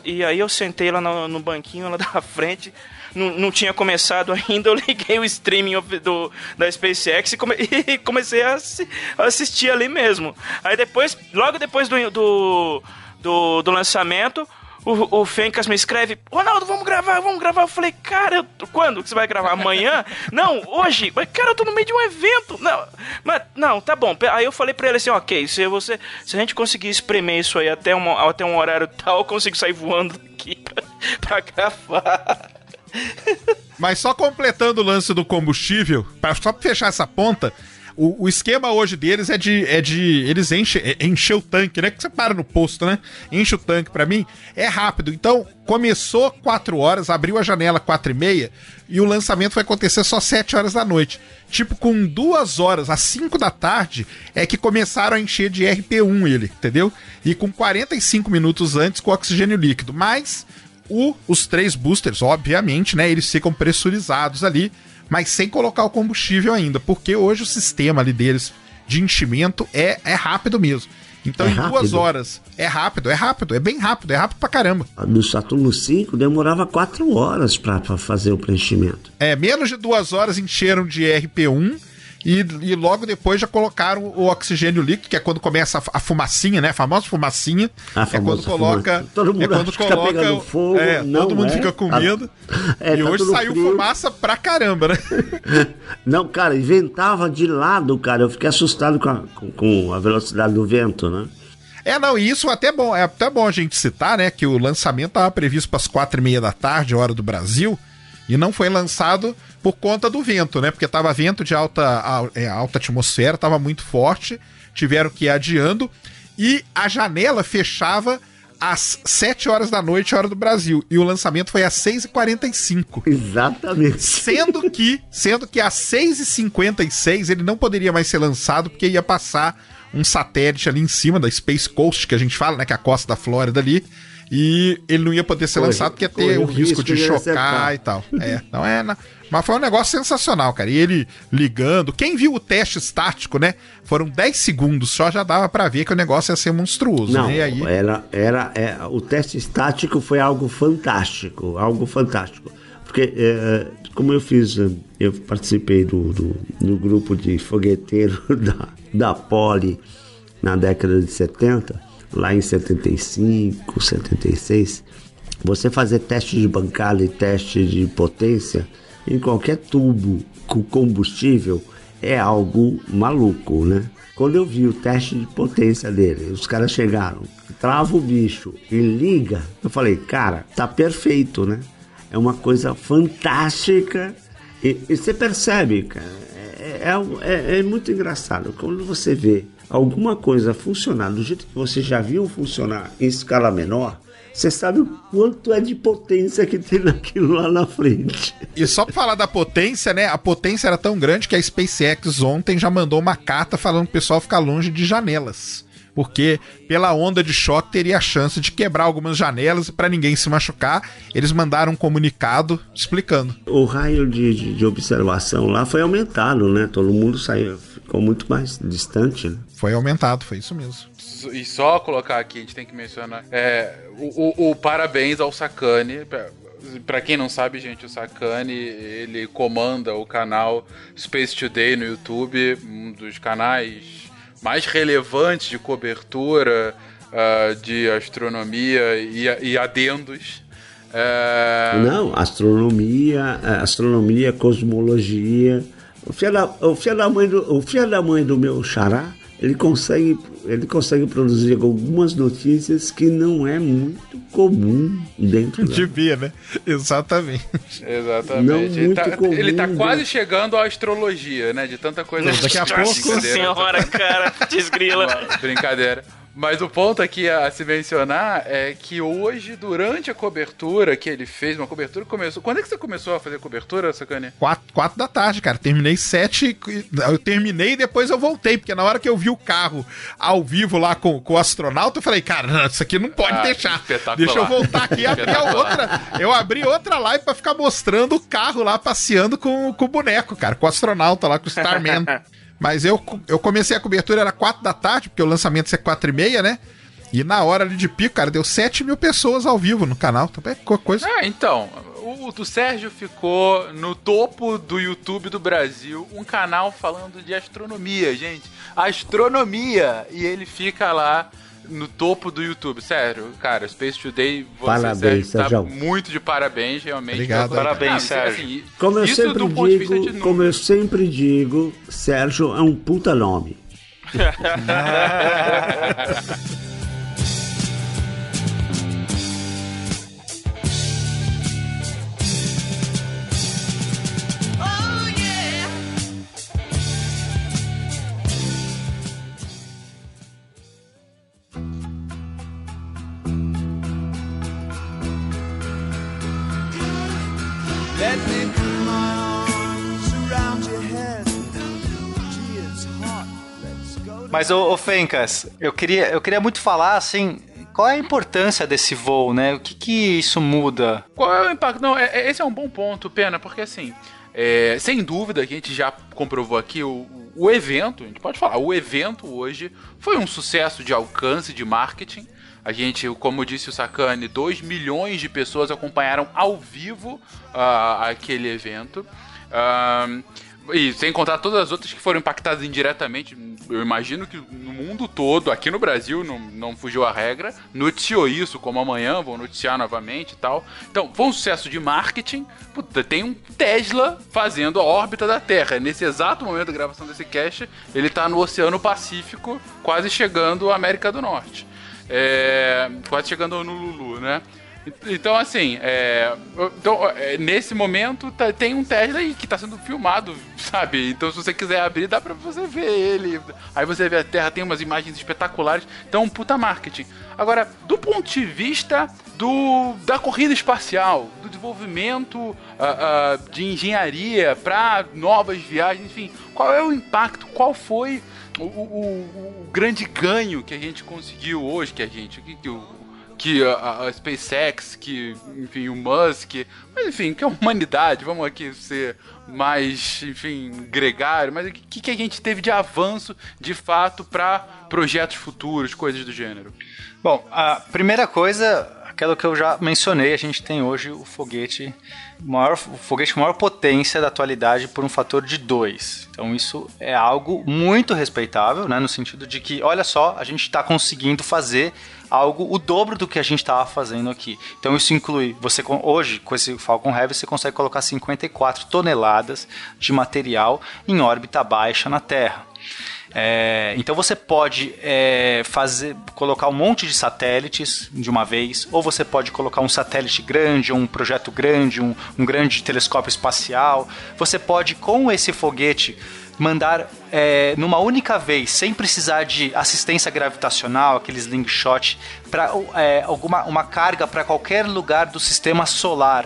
e aí eu sentei lá no, no banquinho lá da frente. Não, não tinha começado ainda, eu liguei o streaming do, da SpaceX e, come- e comecei a, a assistir ali mesmo. Aí depois, logo depois do, do, do, do lançamento, o, o Fencas me escreve: Ronaldo, vamos gravar, vamos gravar. Eu falei: Cara, eu- quando você vai gravar? Amanhã? não, hoje? Mas, cara, eu tô no meio de um evento. Não, mas, não tá bom. Aí eu falei pra ele assim: Ok, se, você, se a gente conseguir espremer isso aí até um, até um horário tal, eu consigo sair voando daqui pra, pra gravar. Mas só completando o lance do combustível, pra, só pra fechar essa ponta, o, o esquema hoje deles é de. É de eles enchem é, encher o tanque, né? Que você para no posto, né? Enche o tanque pra mim. É rápido. Então, começou 4 horas, abriu a janela 4 e meia e o lançamento vai acontecer só 7 horas da noite. Tipo, com duas horas, às 5 da tarde, é que começaram a encher de RP1 ele, entendeu? E com 45 minutos antes com oxigênio líquido. Mas o- os três boosters, obviamente, né? Eles ficam pressurizados ali, mas sem colocar o combustível ainda, porque hoje o sistema ali deles de enchimento é, é rápido mesmo. Então, É em duas horas. É rápido, é rápido, é bem rápido, é rápido pra caramba. No Saturno 5 demorava quatro horas pra fazer o preenchimento. É, menos de duas horas encheram de RP1 e, e logo depois já colocaram o oxigênio líquido, que é quando começa a, fumacinha, né? A famosa fumacinha. A é quando coloca. fumaça. Todo mundo é quando tá coloca. pegando fogo, é, não todo mundo é. fica com Tá- medo. É, e tá hoje saiu frio. fumaça pra caramba, né? Não, cara, ventava de lado, cara. Eu fiquei assustado com a, com a velocidade do vento, né? É, não, e isso até bom, é até bom a gente citar, né, que o lançamento estava previsto para as quatro e meia da tarde, hora do Brasil, e não foi lançado por conta do vento, né, porque tava vento de alta, é, alta atmosfera, tava muito forte, tiveram que ir adiando, e a janela fechava às 7 horas da noite, hora do Brasil, e o lançamento foi às 6h45. Exatamente. Sendo que, sendo que às 6h56 ele não poderia mais ser lançado porque ia passar um satélite ali em cima da Space Coast, que a gente fala, né? Que é a costa da Flórida ali. E ele não ia poder ser lançado porque ia ter o risco risco de chocar e tal. É, não é. não- Mas foi um negócio sensacional, cara. E ele ligando. Quem viu o teste estático, né? Foram 10 segundos só, já dava pra ver que o negócio ia ser monstruoso. Não, né? Aí, era, era, é, o teste estático foi algo fantástico, algo fantástico. Porque, é, como eu fiz, é, eu participei do, do, do grupo de fogueteiro da, da Poli na década de 70, lá em 75, 76. Você fazer teste de bancada e teste de potência em qualquer tubo com combustível é algo maluco, né? Quando eu vi o teste de potência dele, os caras chegaram, trava o bicho e liga, eu falei, cara, tá perfeito, né? É uma coisa fantástica e, e você percebe, cara, é, é, é- é muito engraçado. Quando você vê alguma coisa funcionar do jeito que você já viu funcionar em escala menor, você sabe o quanto é de potência que tem naquilo lá na frente. E só pra falar da potência, né? A potência era tão grande que a SpaceX ontem já mandou uma carta falando pro pessoal ficar longe de janelas. Porque pela onda de choque teria a chance de quebrar algumas janelas e pra ninguém se machucar, eles mandaram um comunicado explicando. O raio de, de, de observação lá foi aumentado, né? Todo mundo saiu, ficou muito mais distante, né? Foi aumentado, foi isso mesmo. E só colocar aqui, a gente tem que mencionar. É, o, o- o parabéns ao Sakane. Pra- quem não sabe, gente, o Sakane ele comanda o canal Space Today no YouTube, um dos canais mais relevantes de cobertura ah, de astronomia e, e adendos. É, Não, astronomia, eh, astronomia, cosmologia. O filho da, o filho da mãe do, o filho da mãe do meu xará, ele consegue, ele consegue produzir algumas notícias que não é muito comum dentro da, Devia, né? Exatamente. Exatamente. Não ele, muito tá, comum, ele tá né? quase chegando à astrologia, né? De tanta coisa. Daqui a pouco- Nossa senhora, cara, desgrila. Brincadeira. Mas o ponto aqui a se mencionar é que hoje, durante a cobertura que ele fez, uma cobertura que começou. Quando é que você começou a fazer cobertura, Sacane? Quatro, quatro da tarde, cara. Terminei sete. Eu terminei e depois eu voltei, porque na hora que eu vi o carro ao vivo lá com, com o astronauta, eu falei, cara, isso aqui não pode Ah, deixar. Deixa eu voltar aqui e abrir outra. Eu abri outra live pra ficar mostrando o carro lá passeando com, com o boneco, cara, com o astronauta lá, com o Starman. Mas eu, eu comecei a cobertura, era quatro da tarde, porque o lançamento ser quatro e meia, né? E na hora ali de pico, cara, deu 7 mil pessoas ao vivo no canal. Então, é co- coisa. Ah, então. O, o Sérgio ficou no topo do YouTube do Brasil, um canal falando de astronomia, gente. Astronomia! E ele fica lá no topo do YouTube. Sério, cara, Space Today, você, Parabéns, Sérgio, tá Sérgio. muito de parabéns, realmente. Obrigado. Parabéns, Ah, Sérgio. assim, Como eu sempre digo, de como eu sempre digo, Sérgio é um puta nome. Mas, ô, ô Fencas, eu queria, eu queria muito falar, assim, qual é a importância desse voo, né? O que que isso muda? Qual é o impacto? Não, é- é- esse é um bom ponto, Pena, porque assim, É, sem dúvida, que a gente já comprovou aqui, o, o evento, a gente pode falar, o evento hoje foi um sucesso de alcance, de marketing. A gente, como disse o Sakane, 2 milhões de pessoas acompanharam ao vivo uh, aquele evento. Uh, e sem contar todas as outras que foram impactadas indiretamente, eu imagino que no mundo todo, aqui no Brasil, não, não fugiu a regra, noticiou isso, como amanhã vão noticiar novamente e tal. Então, foi um sucesso de marketing. Puta, tem um Tesla fazendo a órbita da Terra. Nesse exato momento da gravação desse cast, ele está no Oceano Pacífico, quase chegando à América do Norte. É, quase chegando no Lulu, né? Então, assim, é, então, é, nesse momento tá, tem um Tesla aí que está sendo filmado, sabe? Então, se você quiser abrir, dá para você ver ele. Aí você vê a Terra, tem umas imagens espetaculares. Então, um puta marketing. Agora, do ponto de vista do, da corrida espacial, do desenvolvimento uh, uh, de engenharia para novas viagens, enfim, qual é o impacto? Qual foi o, o, o, grande ganho que a gente conseguiu hoje, que a gente, que, que o, que a, a, SpaceX, que, enfim, o Musk, mas enfim, que a humanidade, vamos aqui ser mais, enfim, gregário, mas o que, que a gente teve de avanço, de fato, para projetos futuros, coisas do gênero? Bom, a primeira coisa, aquela que eu já mencionei, a gente tem hoje o foguete maior, foguete com maior potência da atualidade por um fator de 2. Então isso é algo muito respeitável, né, no sentido de que, olha só, a gente está conseguindo fazer algo o dobro do que a gente estava fazendo aqui. Então isso inclui, você hoje com esse Falcon Heavy você consegue colocar 54 toneladas de material em órbita baixa na Terra. É, então você pode é, fazer, colocar um monte de satélites de uma vez, ou você pode colocar um satélite grande, um projeto grande, um, um grande telescópio espacial. Você pode com esse foguete mandar é, numa única vez, sem precisar de assistência gravitacional, aqueles slingshot, para é, alguma uma carga para qualquer lugar do sistema solar.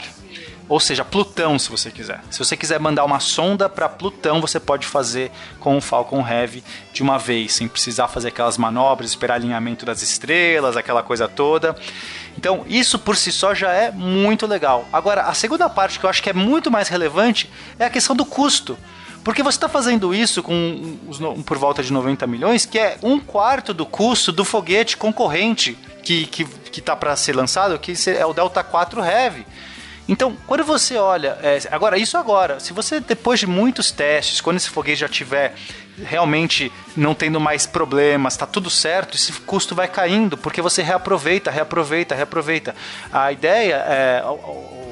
Ou seja, Plutão, se você quiser. Se você quiser mandar uma sonda para Plutão, você pode fazer com o Falcon Heavy de uma vez, sem precisar fazer aquelas manobras, esperar alinhamento das estrelas, aquela coisa toda. Então, isso por si só já é muito legal. Agora, a segunda parte que eu acho que é muito mais relevante é a questão do custo. Porque você está fazendo isso com por volta de 90 milhões, que é um quarto do custo do foguete concorrente que está que, que tá para ser lançado, que é o Delta 4 Heavy. Então, quando você olha, é, agora isso agora, se você depois de muitos testes, quando esse foguete já tiver realmente não tendo mais problemas, está tudo certo, esse custo vai caindo, porque você reaproveita, reaproveita, reaproveita. A ideia é.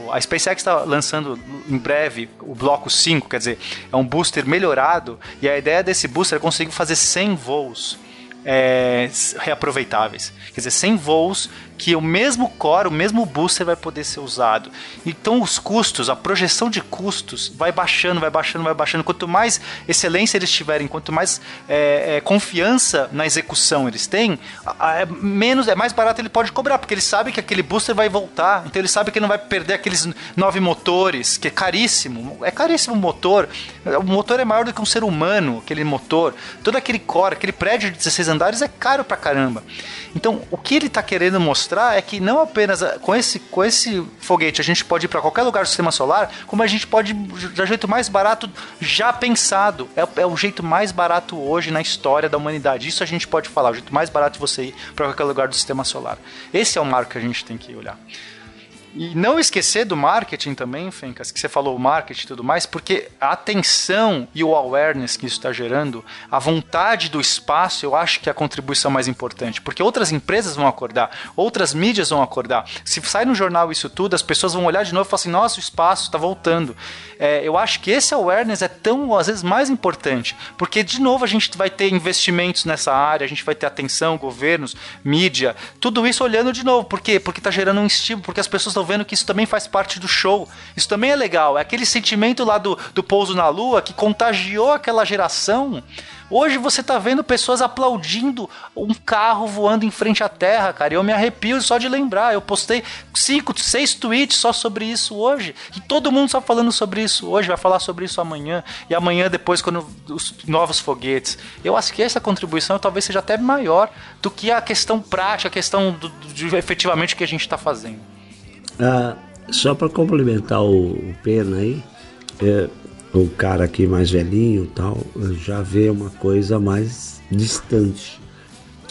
A SpaceX está lançando em breve o Bloco 5, quer dizer, é um booster melhorado, e a ideia desse booster é conseguir fazer 100 voos é, reaproveitáveis. Quer dizer, 100 voos que o mesmo core, o mesmo booster vai poder ser usado. Então os custos, a projeção de custos vai baixando, vai baixando, vai baixando. Quanto mais excelência eles tiverem, quanto mais é, é, confiança na execução eles têm, é, menos é mais barato ele pode cobrar, porque ele sabe que aquele booster vai voltar. Então ele sabe que ele não vai perder aqueles nove motores, que é caríssimo. É caríssimo o motor. O motor é maior do que um ser humano, aquele motor. Todo aquele core, aquele prédio de 16 andares é caro pra caramba. Então, o que ele está querendo mostrar é que não apenas ah, com esse, com esse foguete a gente pode ir para qualquer lugar do sistema solar, como a gente pode de jeito mais barato já pensado. É, é, o jeito mais barato hoje na história da humanidade. Isso a gente pode falar, o jeito mais barato de você ir para qualquer lugar do sistema solar. Esse é o marco que a gente tem que olhar. E não esquecer do marketing também, Fencas, que você falou o marketing e tudo mais, porque a atenção e o awareness que isso está gerando, a vontade do espaço, eu acho que é a contribuição mais importante. Porque outras empresas vão acordar, outras mídias vão acordar. Se sai no jornal isso tudo, as pessoas vão olhar de novo e falar assim: nossa, o espaço está voltando. É, eu acho que esse awareness é tão, às vezes, mais importante. Porque, de novo, a gente vai ter investimentos nessa área, a gente vai ter atenção, governos, mídia, tudo isso olhando de novo. Por quê? Porque está gerando um estímulo, porque as pessoas estão vendo que isso também faz parte do show. Isso também é legal. É aquele sentimento lá do, do pouso na lua que contagiou aquela geração. Hoje você tá vendo pessoas aplaudindo um carro voando em frente à Terra, cara. Eu me arrepio só de lembrar. Eu postei cinco, seis tweets só sobre isso hoje. E todo mundo está falando sobre isso hoje, vai falar sobre isso amanhã. E amanhã, depois, quando os novos foguetes. Eu acho que essa contribuição talvez seja até maior do que a questão prática, a questão do, de efetivamente o que a gente está fazendo. Ah, só para complementar o, o Pena aí, é, o cara aqui mais velhinho tal, já vê uma coisa mais distante.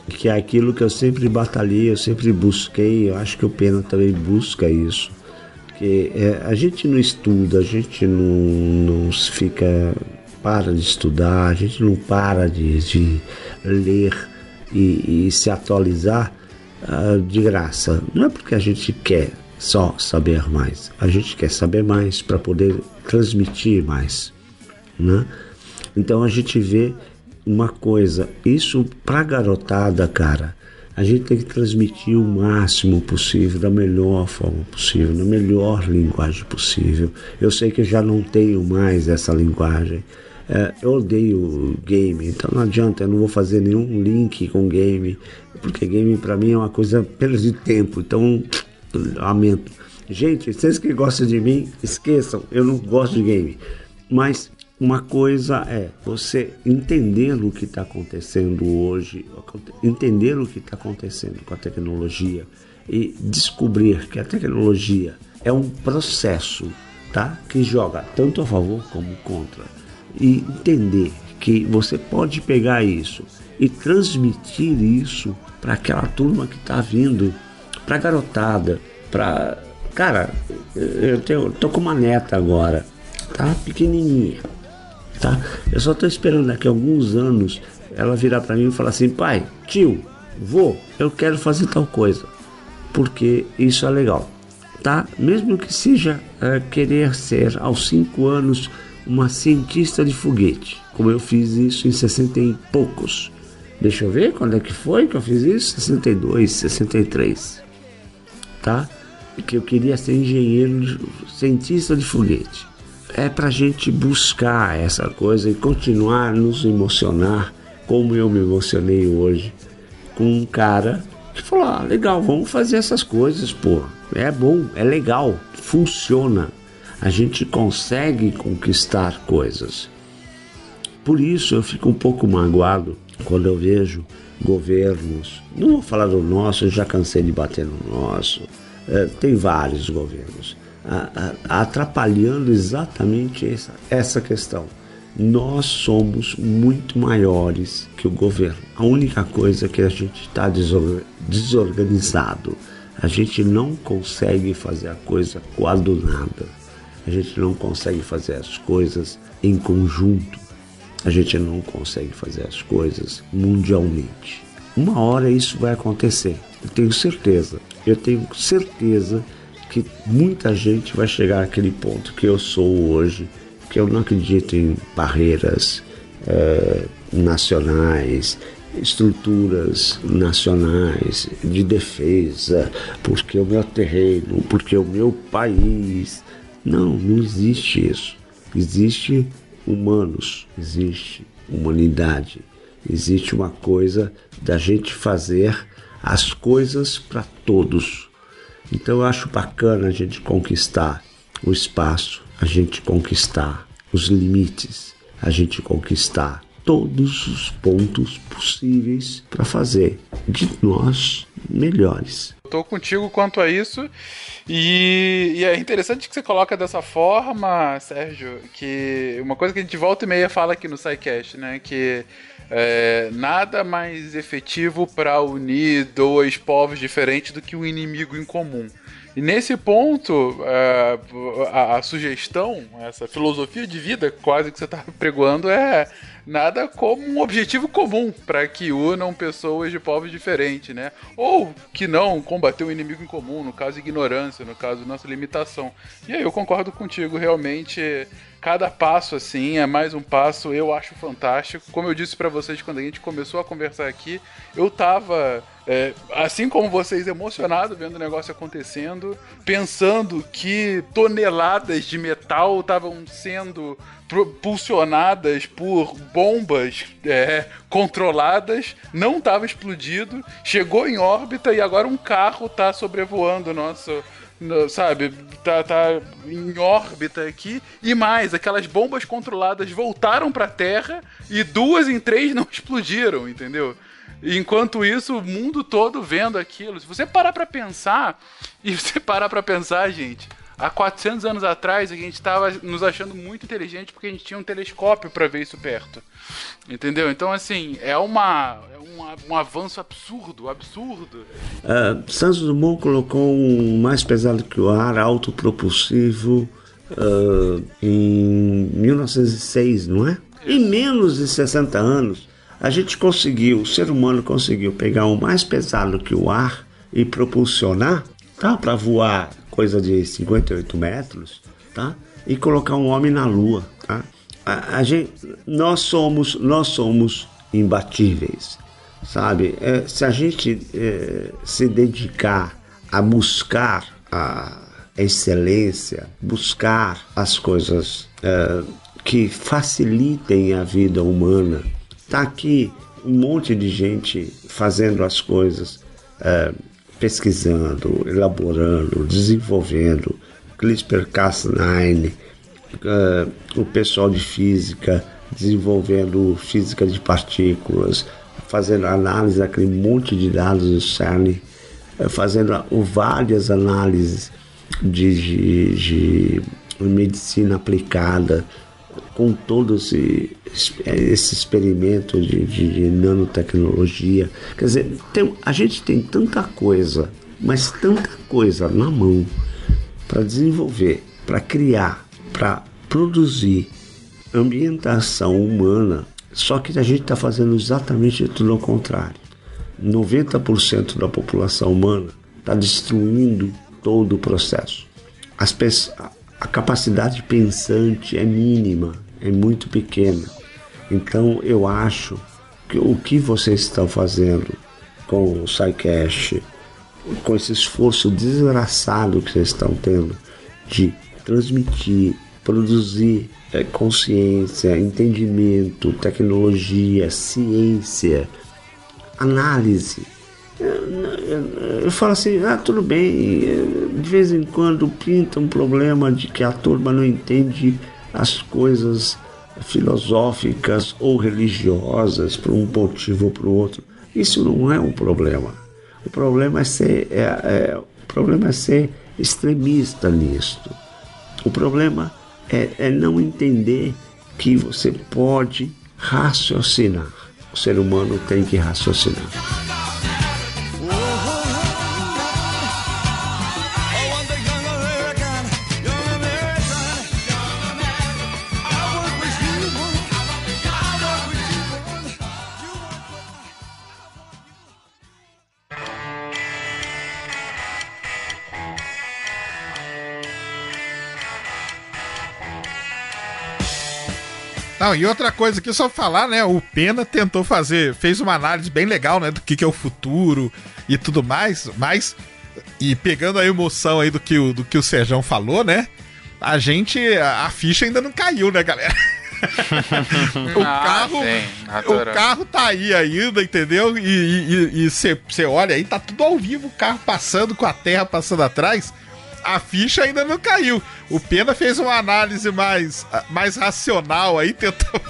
Que é aquilo que eu sempre batalhei, eu sempre busquei, eu acho que o Pena também busca isso. Que é, a gente não estuda, a gente não, não fica. para de estudar, a gente não para de, de ler e, e se atualizar uh, de graça. Não é porque a gente quer só saber mais, a gente quer saber mais para poder transmitir mais. Né? Então a gente vê uma coisa, isso pra garotada, cara, a gente tem que transmitir o máximo possível, da melhor forma possível, na melhor linguagem possível. Eu sei que eu já não tenho mais essa linguagem. É, eu odeio game, então não adianta, eu não vou fazer nenhum link com game, porque game para mim é uma coisa perda de tempo, então lamento. Gente, vocês que gostam de mim, esqueçam, eu não gosto de game. Mas uma coisa é você entender o que está acontecendo hoje, entender o que está acontecendo com a tecnologia e descobrir que a tecnologia é um processo, tá? Que joga tanto a favor como contra. E entender que você pode pegar isso e transmitir isso para aquela turma que está vindo, para a garotada, para Cara, eu tenho, tô com uma neta agora, tá? Pequenininha, tá? Eu só tô esperando daqui a alguns anos ela virar para mim e falar assim: pai, tio, vô, eu quero fazer tal coisa, porque isso é legal, tá? Mesmo que seja é, querer ser aos 5 anos uma cientista de foguete, como eu fiz isso em 60 e poucos. Deixa eu ver quando é que foi que eu fiz isso? 62, 63, tá? que eu queria ser engenheiro, cientista de foguete. É para gente buscar essa coisa e continuar nos emocionar, como eu me emocionei hoje, com um cara que falou: ah, legal, vamos fazer essas coisas, pô. É bom, é legal, funciona. A gente consegue conquistar coisas. Por isso eu fico um pouco magoado quando eu vejo governos, não vou falar do nosso, eu já cansei de bater no nosso, é, tem vários governos atrapalhando exatamente essa, essa questão. Nós somos muito maiores que o governo. A única coisa é que a gente está desorganizado. A gente não consegue fazer a coisa coadunada. A gente não consegue fazer as coisas em conjunto. A gente não consegue fazer as coisas mundialmente. Uma hora isso vai acontecer, eu tenho certeza eu tenho certeza que muita gente vai chegar àquele ponto que eu sou hoje, que eu não acredito em barreiras é, nacionais, estruturas nacionais de defesa, porque o meu terreno, porque o meu país. Não, não existe isso. Existe humanos, existe humanidade, existe uma coisa da gente fazer as coisas para todos. Então eu acho bacana a gente conquistar o espaço, a gente conquistar os limites, a gente conquistar todos os pontos possíveis para fazer de nós melhores. Estou contigo quanto a isso. E, e, é interessante que você coloca dessa forma, Sérgio, que uma coisa que a gente volta e meia fala aqui no SciCast, né? Que é, nada mais efetivo para unir dois povos diferentes do que um inimigo em comum. E nesse ponto, é, a, a, sugestão, essa filosofia de vida quase que você está pregoando é nada como um objetivo comum para que unam pessoas de povos diferentes, né? Ou que não combater um inimigo em comum, no caso ignorância, no caso nossa limitação. E aí eu concordo contigo, realmente cada passo assim é mais um passo, eu acho fantástico. Como eu disse para vocês quando a gente começou a conversar aqui, eu tava é, assim como vocês emocionado vendo o negócio acontecendo, pensando que toneladas de metal estavam sendo propulsionadas por bombas é, controladas, não estava explodido, chegou em órbita e agora um carro está sobrevoando o sabe, tá, tá em órbita aqui. E mais, aquelas bombas controladas voltaram pra Terra e duas em três não explodiram, entendeu? Enquanto isso, o mundo todo vendo aquilo. Se você parar pra pensar, e você parar pra pensar, gente, há 400 anos atrás a gente estava nos achando muito inteligente porque a gente tinha um telescópio para ver isso perto. Entendeu? Então, assim, é, uma, é um, um avanço absurdo, absurdo. Uh, Santos Dumont colocou um mais pesado que o ar, autopropulsivo, uh, em 1906, não é? Em menos de 60 anos, a gente conseguiu, o ser humano conseguiu pegar um mais pesado que o ar e propulsionar, tá? Para voar coisa de 58 metros, tá? E colocar um homem na lua, tá? A, a gente, nós somos, nós somos imbatíveis, sabe? É, se a gente é, se dedicar a buscar a excelência, buscar as coisas é, que facilitem a vida humana, tá aqui um monte de gente fazendo as coisas, é, pesquisando, elaborando, desenvolvendo, CRISPR-Cas9, uh, o pessoal de física desenvolvendo física de partículas, fazendo análise daquele monte de dados do CERN, uh, fazendo várias análises de, de, de medicina aplicada, com todo esse, esse experimento de, de, de, nanotecnologia. Quer dizer, tem, a gente tem tanta coisa, mas tanta coisa na mão para desenvolver, para criar, para produzir ambientação humana, só que a gente está fazendo exatamente tudo ao contrário. 90% da população humana está destruindo todo o processo. As a capacidade pensante é mínima, é muito pequena. Então eu acho que o que vocês estão fazendo com o SciCash, com esse esforço desgraçado que vocês estão tendo de transmitir produzir é, consciência, entendimento, tecnologia, ciência, análise. Eu, eu, falo assim, ah, tudo bem, de vez em quando pinta um problema de que a turma não entende as coisas filosóficas ou religiosas por um motivo ou o outro. Isso não é um problema. O problema é ser, é, é, o problema é ser extremista nisto. O problema é, é não entender que você pode raciocinar. O ser humano tem que raciocinar. E outra coisa aqui, só falar, né? O Pena tentou fazer, fez uma análise bem legal, né? Do que, que é o futuro e tudo mais, mas. E pegando a emoção aí do que o, do que o Serjão falou, né? A gente. A, a ficha ainda não caiu, né, galera? o, ah, carro, o carro tá aí ainda, entendeu? E você olha aí, tá tudo ao vivo, o carro passando com a terra passando atrás a ficha ainda não caiu. O Pena fez uma análise mais, mais racional aí, tentou.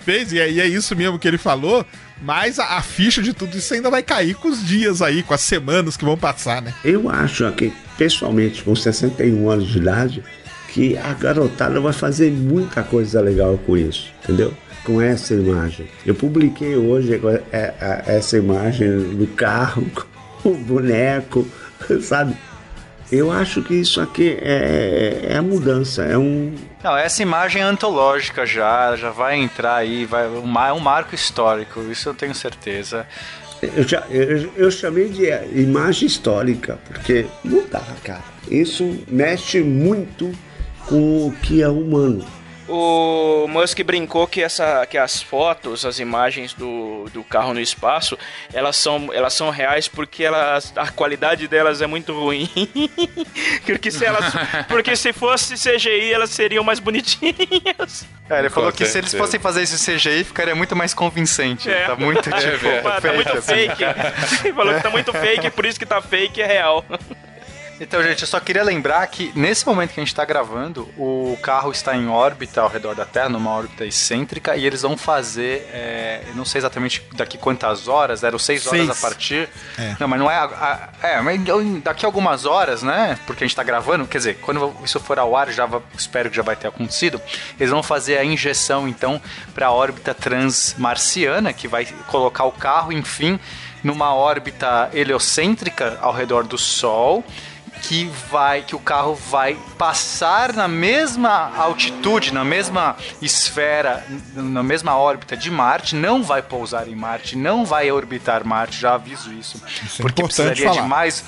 fez, e é, é isso mesmo que ele falou. Mas a, a, ficha de tudo isso ainda vai cair com os dias aí, com as semanas que vão passar, né? Eu acho que, pessoalmente, com 61 anos de idade, que a garotada vai fazer muita coisa legal com isso, entendeu? Com essa imagem. Eu publiquei hoje é, é, essa imagem do carro, o boneco, sabe? Eu acho que isso aqui é, é, é a mudança, é um. Não, essa imagem é antológica já, já vai entrar aí, vai, é um marco histórico, isso eu tenho certeza. Eu, já, eu, eu chamei de imagem histórica, porque não dá, cara. Isso mexe muito com o que é humano. O Musk brincou que, essa, que as fotos, as imagens do, do carro no espaço, elas são, elas são reais porque elas, a qualidade delas é muito ruim. porque, se elas, porque se fosse CGI, elas seriam mais bonitinhas. É, ele falou que se eles fossem fazer isso CGI, ficaria muito mais convincente. É. Tá muito, tipo, é, tá muito assim. fake. ele falou que tá muito fake, por isso que tá fake é real. Então, gente, eu só queria lembrar que nesse momento que a gente está gravando, o carro está em órbita ao redor da Terra, numa órbita excêntrica, e eles vão fazer, é, não sei exatamente daqui quantas horas, eram seis horas Seis. a partir. É. Não, mas não é. a- a- é, mas daqui a algumas horas, né? Porque a gente está gravando, quer dizer, quando isso for ao ar, já espero que já vai ter acontecido. Eles vão fazer a injeção, então, para a órbita transmarciana, que vai colocar o carro, enfim, numa órbita heliocêntrica ao redor do Sol que vai que o carro vai passar na mesma altitude, na mesma esfera, na mesma órbita de Marte, não vai pousar em Marte, não vai orbitar Marte, já aviso isso. Isso é porque precisaria de falar. mais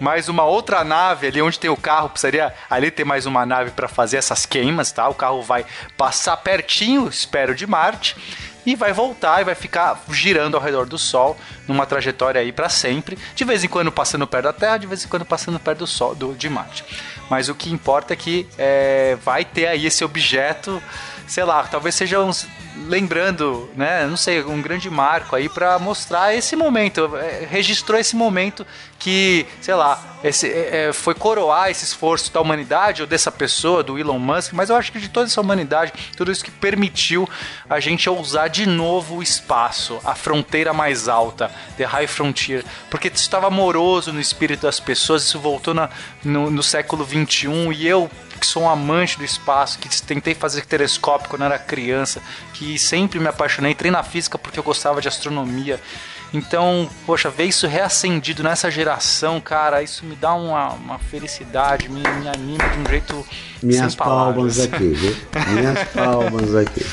mais uma outra nave ali onde tem o carro, precisaria ali ter mais uma nave para fazer essas queimas, tá? O carro vai passar pertinho, espero, de Marte e vai voltar e vai ficar girando ao redor do Sol numa trajetória aí para sempre, de vez em quando passando perto da Terra, de vez em quando passando perto do Sol, do, de Marte. Mas o que importa é que é, vai ter aí esse objeto, sei lá, talvez seja uns lembrando, né, não sei, um grande marco aí para mostrar esse momento, é, registrou esse momento que, sei lá, esse, é, é, foi coroar esse esforço da humanidade ou dessa pessoa, do Elon Musk, mas eu acho que de toda essa humanidade, tudo isso que permitiu a gente ousar de novo o espaço, a fronteira mais alta, The High Frontier, porque isso estava amoroso no espírito das pessoas, isso voltou na- no, no século 21 e eu que sou um amante do espaço, que tentei fazer telescópio quando era criança, que sempre me apaixonei, entrei na física porque eu gostava de astronomia. Então, poxa, ver isso reacendido nessa geração, cara, isso me dá uma, uma felicidade, me, me anima de um jeito Minhas palmas aqui, viu? Minhas palmas aqui.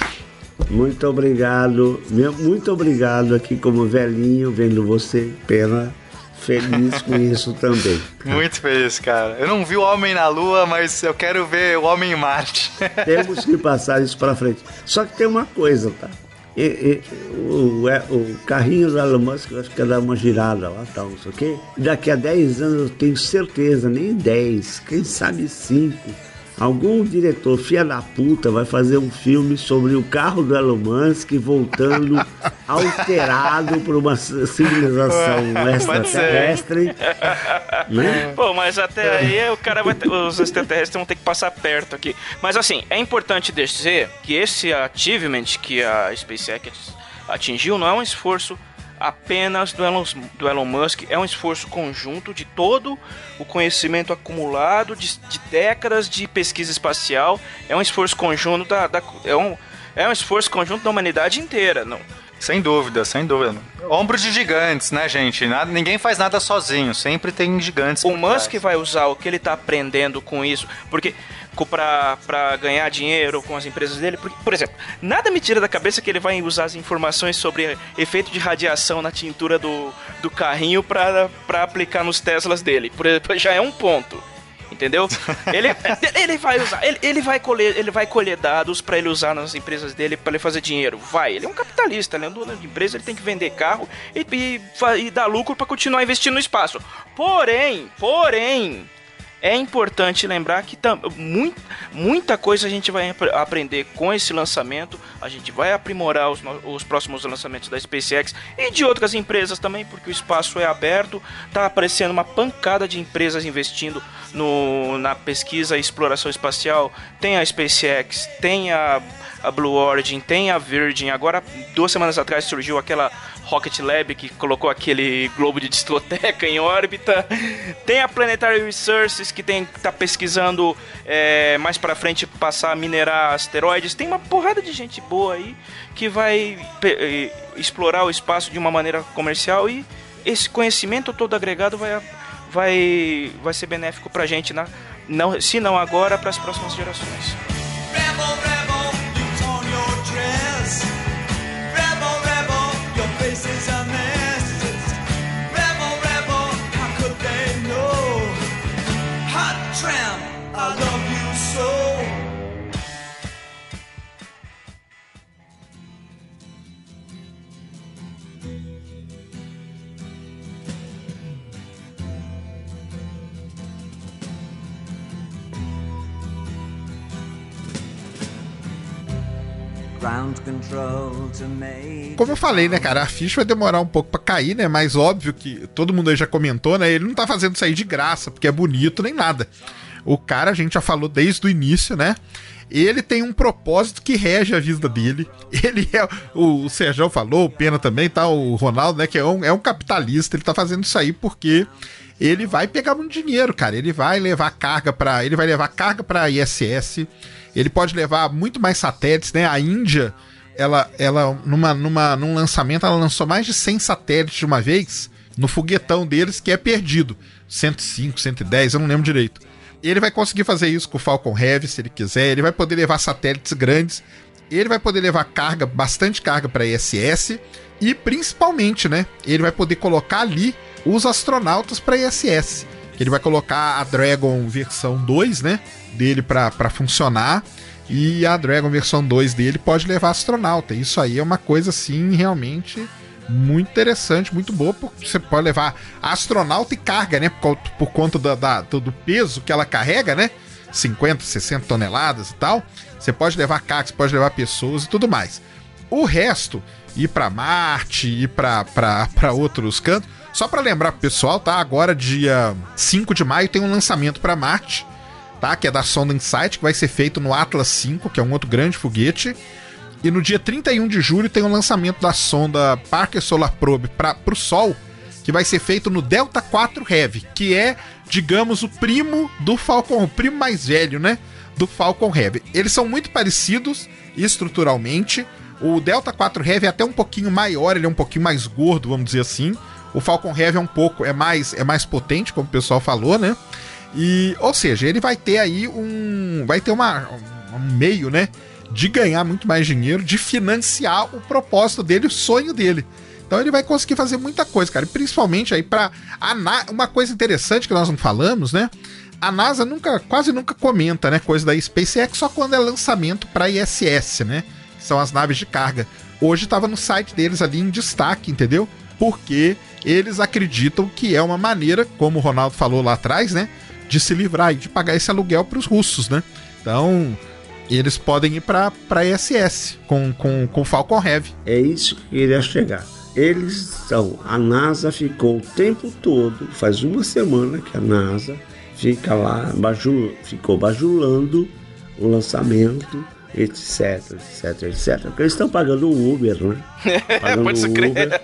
Muito obrigado, meu- muito obrigado aqui como velhinho vendo você, pena, feliz com isso também. Muito feliz, cara. Eu não vi o Homem na Lua, mas eu quero ver o Homem em Marte. Temos que passar isso pra frente. Só que tem uma coisa, tá? E- e- o, é- o carrinho do Elon Musk, que ia dar uma girada lá, tal, não sei o quê. Daqui a 10 anos eu tenho certeza, nem 10, quem sabe 5. Algum diretor filha da puta vai fazer um filme sobre o carro do Elon Musk voltando alterado por uma civilização extraterrestre. Né? Pô, mas até aí o cara vai ter- os extraterrestres vão ter que passar perto aqui. Mas assim, é importante dizer que esse achievement que a SpaceX atingiu não é um esforço apenas do Elon, do Elon Musk, é um esforço conjunto de todo o conhecimento acumulado de, de décadas de pesquisa espacial, é um esforço conjunto da, da- é, um, é um esforço conjunto da humanidade inteira, não. Sem dúvida, sem dúvida. Ombros de gigantes, né, gente? Nada, ninguém faz nada sozinho, sempre tem gigantes. O Musk vai usar o que ele tá aprendendo com isso, porque pra, pra ganhar dinheiro com as empresas dele, porque, por exemplo, nada me tira da cabeça que ele vai usar as informações sobre efeito de radiação na tintura do, do carrinho pra, pra aplicar nos Teslas dele. Por exemplo, já é um ponto. Entendeu? Ele, ele vai usar, ele, ele vai colher, ele vai colher dados pra ele usar nas empresas dele pra ele fazer dinheiro. Vai, ele é um capitalista, ele é um dono de empresa, ele tem que vender carro e, e, e dar lucro pra continuar investindo no espaço. Porém, porém, é importante lembrar que tam, muito, muita coisa a gente vai apre- aprender com esse lançamento. A gente vai aprimorar os, os próximos lançamentos da SpaceX e de outras empresas também, porque o espaço é aberto. Tá aparecendo uma pancada de empresas investindo no, na pesquisa e exploração espacial. Tem a SpaceX, tem a, a Blue Origin, tem a Virgin. Agora, duas semanas atrás surgiu aquela Rocket Lab que colocou aquele globo de discoteca em órbita. Tem a Planetary Resources que tem tá pesquisando é, mais pra frente passar a minerar asteroides. Tem uma porrada de gente boa aí que vai explorar o espaço de uma maneira comercial e esse conhecimento todo agregado vai vai vai ser benéfico pra gente na não, se não agora, para as próximas gerações. Rebel, rebel, Como eu falei, né, cara, a ficha vai demorar um pouco pra cair, né? Mas óbvio que todo mundo aí já comentou, né? Ele não tá fazendo aí de graça, porque é bonito nem nada. O cara, a gente já falou desde o início, né? Ele tem um propósito que rege a vida dele. Ele é. O, o Sérgio falou, o Pena também, tá? O Ronaldo, né? Que é um, é um capitalista. Ele tá fazendo isso aí porque ele vai pegar muito dinheiro, cara. Ele vai levar carga para, ele vai levar carga para ISS. Ele pode levar muito mais satélites, né? A Índia, ela, ela numa, numa, num lançamento, ela lançou mais de 100 satélites de uma vez no foguetão deles que é perdido. 105, 110, eu não lembro direito. Ele vai conseguir fazer isso com o Falcon Heavy, se ele quiser. Ele vai poder levar satélites grandes. Ele vai poder levar carga, bastante carga para ISS. E principalmente, né? Ele vai poder colocar ali os astronautas para ISS. Ele vai colocar a Dragon versão 2, né? Dele para funcionar. E a Dragon versão 2 dele pode levar astronauta. Isso aí é uma coisa assim, realmente muito interessante, muito boa, porque você pode levar astronauta e carga, né? Por, por conta da, da, do peso que ela carrega, né? 50, 60 toneladas e tal. Você pode levar carga, você pode levar pessoas e tudo mais. O resto, ir para Marte, ir para outros cantos. Só para lembrar pro pessoal, tá? Agora, dia 5 de maio, tem um lançamento para Marte, tá? Que é da sonda Insight, que vai ser feito no Atlas 5, que é um outro grande foguete. E no dia 31 de julho tem o lançamento da sonda Parker Solar Probe para o Sol, que vai ser feito no Delta 4 Heavy, que é, digamos, o primo do Falcon, o primo mais velho, né? Do Falcon Heavy. Eles são muito parecidos estruturalmente. O Delta 4 Heavy é até um pouquinho maior, ele é um pouquinho mais gordo, vamos dizer assim. O Falcon Heavy é um pouco, é mais, é mais potente, como o pessoal falou, né? E, ou seja, ele vai ter aí um, vai ter uma, um meio, né? de ganhar muito mais dinheiro, de financiar o propósito dele, o sonho dele. Então ele vai conseguir fazer muita coisa, cara. E principalmente aí para uma coisa interessante que nós não falamos, né? A NASA nunca, quase nunca comenta, né, coisa da SpaceX só quando é lançamento para ISS, né? Que são as naves de carga. Hoje estava no site deles ali em destaque, entendeu? Porque eles acreditam que é uma maneira, como o Ronaldo falou lá atrás, né, de se livrar e de pagar esse aluguel para os russos, né? Então, eles podem ir para para ISS com, com, com Falcon Heavy. É isso que ele ia chegar. Eles são. A NASA ficou o tempo todo, faz uma semana que a NASA fica lá, bajul, ficou bajulando o lançamento, etc, etc, etc. Porque eles estão pagando o Uber, né? Pagando Pode se crer. Uber.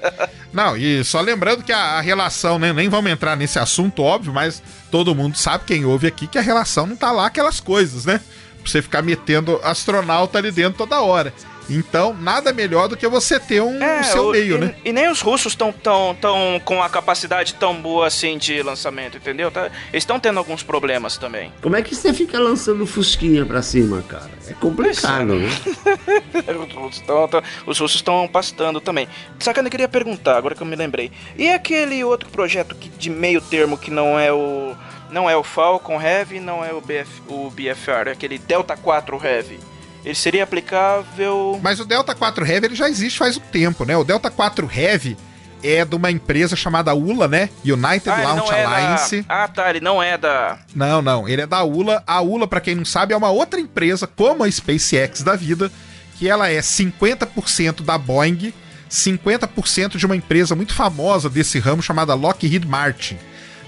Não, e só lembrando que a, a relação, né? Nem vamos entrar nesse assunto, óbvio, mas todo mundo sabe, quem ouve aqui, que a relação não tá lá aquelas coisas, né? Pra você ficar metendo astronauta ali dentro toda hora. Então, nada melhor do que você ter um É, seu o- meio, e, né? E nem os russos estão tão, tão com a capacidade tão boa assim de lançamento, entendeu? Tá- eles estão tendo alguns problemas também. Como é que você fica lançando fusquinha pra cima, cara? É complicado, né? Os russos tão- tão- os russos estão pastando também. Só que eu queria perguntar, agora que eu me lembrei. E aquele outro projeto que, de meio termo que não é o. Não é o Falcon Heavy, não é o, BF, o BFR, é aquele Delta 4 Heavy. Ele seria aplicável. Mas o Delta 4 Heavy ele já existe faz um tempo, né? O Delta 4 Heavy é de uma empresa chamada ULA, né? United Ah, Launch é da- Alliance. Ah, tá, ele não é da. Não, não, ele é da ULA. A ULA, pra quem não sabe, é uma outra empresa como a SpaceX da vida, que ela é 50% da Boeing, 50% de uma empresa muito famosa desse ramo chamada Lockheed Martin,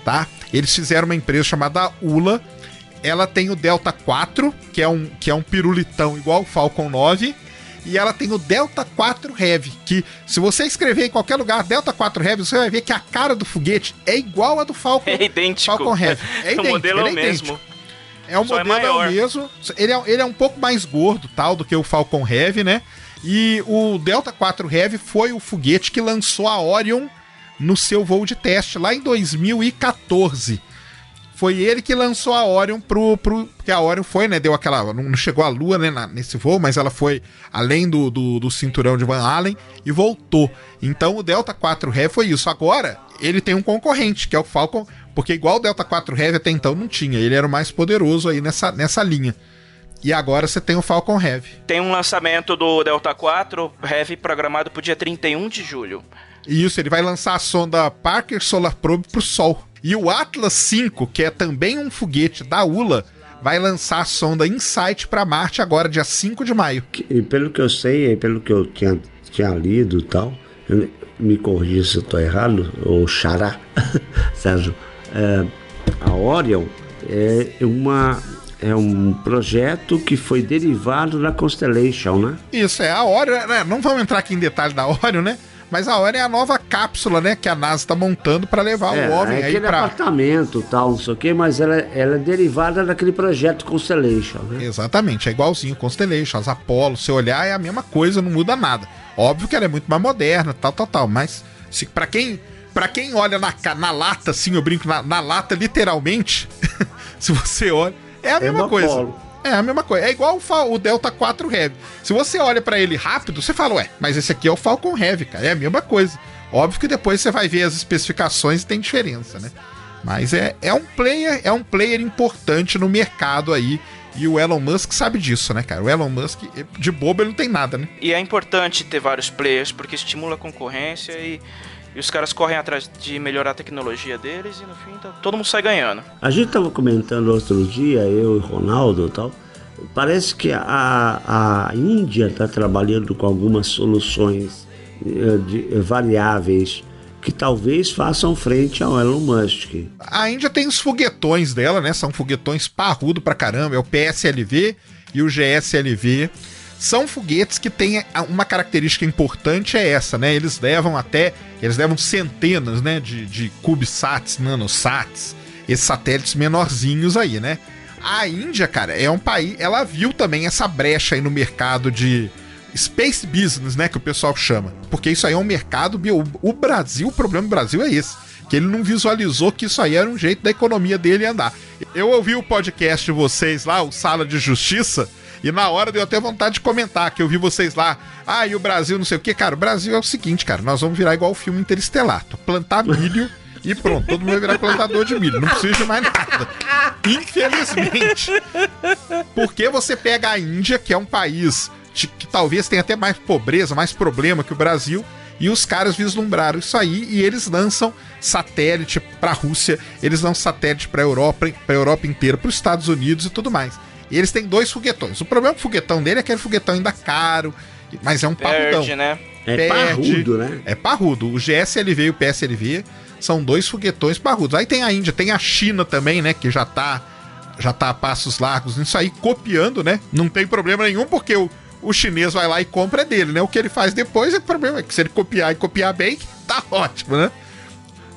tá? Eles fizeram uma empresa chamada ULA. Ela tem o Delta 4, que é um que é um pirulitão igual o Falcon 9, e ela tem o Delta 4 Heavy, que se você escrever em qualquer lugar Delta 4 Heavy, você vai ver que a cara do foguete é igual a do Falcon, É idêntico. Falcon Heavy. É o idêntico, modelo é o ele é idêntico. mesmo. É o Só é modelo é, o maior. mesmo. Ele é, ele é um pouco mais gordo, tal, do que o Falcon Heavy, né? E o Delta 4 Heavy foi o foguete que lançou a Orion no seu voo de teste lá em 2014. Foi ele que lançou a Orion pro. pro porque a Orion foi, né? Deu aquela. Não chegou à Lua, né? na- nesse voo, mas ela foi além do, do, do cinturão de Van Allen e voltou. Então o Delta 4 Heavy foi isso. Agora, ele tem um concorrente, que é o Falcon. Porque igual o Delta 4 Heavy até então não tinha. Ele era o mais poderoso aí nessa, nessa linha. E agora você tem o Falcon Heavy. Tem um lançamento do Delta 4 Heavy programado pro dia 31 de julho. Isso, ele vai lançar a sonda Parker Solar Probe pro Sol. E o Atlas 5, que é também um foguete da ULA, vai lançar a sonda Insight para Marte agora, dia 5 de maio. E pelo que eu sei, e pelo que eu tinha, tinha lido e tal, eu- me corrija se eu estou errado, ou Xará, Sérgio, é, a Orion é uma é um projeto que foi derivado da Constellation, né? Isso, é a Orion, né? Não vamos entrar aqui em detalhe da Orion, né? Mas a Orion é a nova cápsula, né? Que a NASA tá montando para levar é, o homem é aí aquele pra... apartamento tal, não sei o quê, mas ela, ela é derivada daquele projeto Constellation, né? Exatamente, é igualzinho Constellation, as Apollo, se olhar é a mesma coisa, não muda nada. Óbvio que ela é muito mais moderna, tal, tal, tal, mas se para quem para quem olha na, na lata, assim, eu brinco na, na lata literalmente, se você olha, é a mesma uma coisa. Apollo. É a mesma coisa. É igual o, Delta 4 Heavy. Se você olha pra ele rápido, você fala, ué, mas esse aqui é o Falcon Heavy, cara. É a mesma coisa. Óbvio que depois você vai ver as especificações e tem diferença, né? Mas é, é um player, é um player importante no mercado aí. E o Elon Musk sabe disso, né, cara? O Elon Musk, de bobo, ele não tem nada, né? E é importante ter vários players porque estimula a concorrência e, e os caras correm atrás de melhorar a tecnologia deles e no fim tá- todo mundo sai ganhando. A gente estava comentando outro dia, eu e Ronaldo e tal. Parece que a, a Índia está trabalhando com algumas soluções eh, de- eh, variáveis que talvez façam frente ao Elon Musk. A Índia tem os foguetões dela, né? São foguetões parrudo pra caramba. É o PSLV e o GSLV. São foguetes que têm uma característica importante, é essa, né? Eles levam até. Eles levam centenas, né? De, de CubeSats, nanosats, esses satélites menorzinhos aí, né? A Índia, cara, é um país. Ela viu também essa brecha aí no mercado de space business, né? Que o pessoal chama. Porque isso aí é um mercado. O Brasil, o problema do Brasil é esse. Que ele não visualizou que isso aí era um jeito da economia dele andar. Eu ouvi o podcast de vocês lá, o Sala de Justiça. E na hora deu até vontade de comentar, que eu vi vocês lá. Ah, e o Brasil não sei o que. Cara, o Brasil é o seguinte, cara. Nós vamos virar igual o filme Interestelar. Plantar milho e pronto. Todo mundo vai virar plantador de milho. Não precisa de mais nada. Infelizmente. Porque você pega a Índia, que é um país de- que talvez tenha até mais pobreza, mais problema que o Brasil, e os caras vislumbraram isso aí e eles lançam satélite para a Rússia, eles lançam satélite para Europa, para Europa inteira, para os Estados Unidos e tudo mais. E eles têm dois foguetões. O problema com o foguetão dele é aquele foguetão ainda caro, mas é um parrudão. Perde, né? É parrudo, né? É parrudo. O GSLV e o PSLV são dois foguetões parrudos. Aí tem a Índia, tem a China também, né? Que já tá, já tá a passos largos nisso aí, copiando, né? Não tem problema nenhum, porque o, o chinês vai lá e compra é dele, né? O que ele faz depois é problema. É que se ele copiar e copiar bem, tá ótimo, né?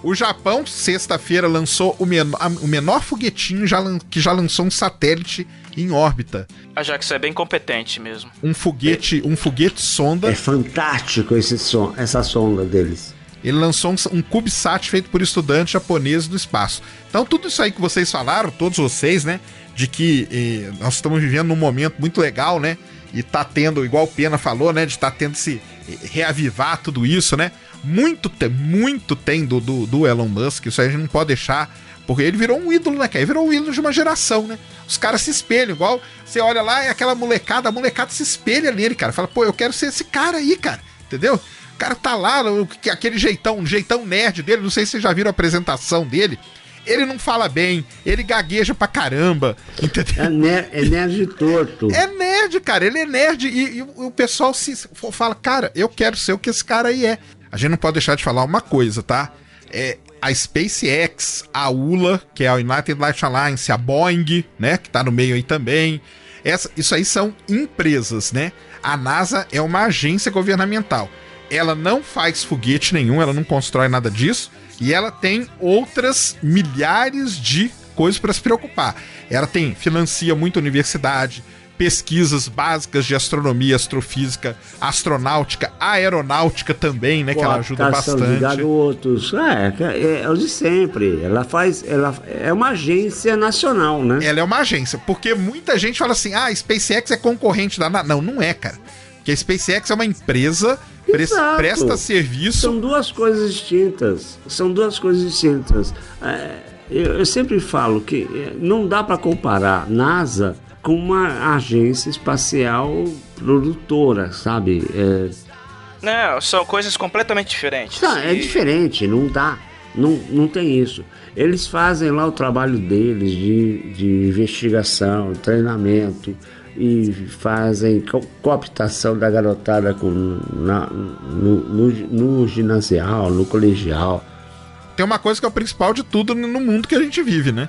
O Japão, sexta-feira, lançou o menor, a- o menor foguetinho já que já lançou um satélite em órbita. A Jax é bem competente mesmo. Um foguete, um foguete sonda. É fantástico esse som, essa sonda deles. Ele lançou um, um CubeSat feito por estudantes japoneses do espaço. Então, tudo isso aí que vocês falaram, todos vocês, né? De que eh, nós estamos vivendo num momento muito legal, né? E tá tendo, igual o Pena falou, né? De tá tendo se eh, reavivar tudo isso, né? Muito tem, muito tem do, do, do Elon Musk. Isso aí a gente não pode deixar. Porque ele virou um ídolo, né? cara? Ele virou um ídolo de uma geração, né? Os caras se espelham, igual você olha lá e aquela molecada, a molecada se espelha nele, cara. Fala, pô, eu quero ser esse cara aí, cara. Entendeu? O cara tá lá, aquele jeitão, um jeitão nerd dele, não sei se vocês já viram a apresentação dele. Ele não fala bem, ele gagueja pra caramba, entendeu? É, ner é nerd torto. É nerd, cara, ele é nerd e, e o pessoal se fala, cara, eu quero ser o que esse cara aí é. A gente não pode deixar de falar uma coisa, tá? É a SpaceX, a ULA, que é a United Launch Alliance, a Boeing, né, que tá no meio aí também. Essa, isso aí são empresas, né? A NASA é uma agência governamental. Ela não faz foguete nenhum, ela não constrói nada disso, e ela tem outras milhares de coisas para se preocupar. Ela tem financia muita universidade, pesquisas básicas de astronomia, astrofísica, astronáutica, aeronáutica também, né, que ela ajuda Cooptação de bastante. garotos. É, é, é o de sempre. Ela faz. Ela é uma agência nacional, né? Ela é uma agência, porque muita gente fala assim: "Ah, a SpaceX é concorrente da NASA". Não, não é, cara. Porque a SpaceX é uma empresa pres- Exato. presta serviço São duas coisas distintas. São duas coisas distintas. É, eu, eu sempre falo que é, não dá para comparar NASA com uma agência espacial produtora, sabe? É, Não, são coisas completamente diferentes. tá, é diferente, não dá. Não, não tem isso. Eles fazem lá o trabalho deles de, de investigação, treinamento e fazem co- cooptação da garotada com, na- no, no, no ginasial, no colegial. Tem uma coisa que é o principal de tudo no mundo que a gente vive, né?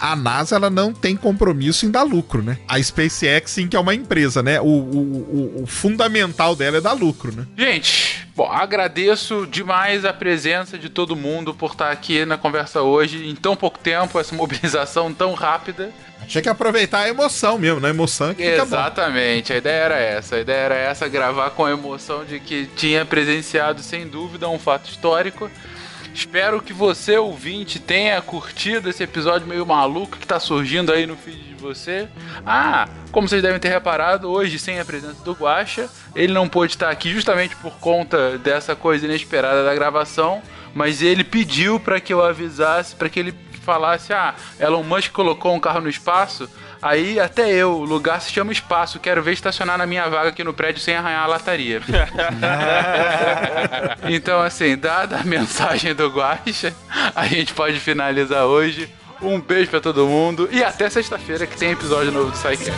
A NASA ela não tem compromisso em dar lucro, né? A SpaceX sim que é uma empresa, né? O, o, o- o fundamental dela é dar lucro, né? Gente, bom, agradeço demais a presença de todo mundo por estar aqui na conversa hoje em tão pouco tempo, essa mobilização tão rápida. Tinha que aproveitar a emoção mesmo, né? A emoção é que fica bom. Exatamente, a ideia era essa. A ideia era essa, gravar com a emoção de que tinha presenciado, sem dúvida, um fato histórico. Espero que você, ouvinte, tenha curtido esse episódio meio maluco que tá surgindo aí no feed de você. Ah, como vocês devem ter reparado, hoje, sem a presença do Guaxa, ele não pôde estar aqui justamente por conta dessa coisa inesperada da gravação, mas ele pediu para que eu avisasse, para que ele falasse: ah, Elon Musk colocou um carro no espaço. Aí até eu, o lugar se chama espaço, quero ver estacionar na minha vaga aqui no prédio sem arranhar a lataria. então, assim, dada a mensagem do Guaxa, a gente pode finalizar hoje. Um beijo pra todo mundo e até sexta-feira que tem episódio novo do SciCast.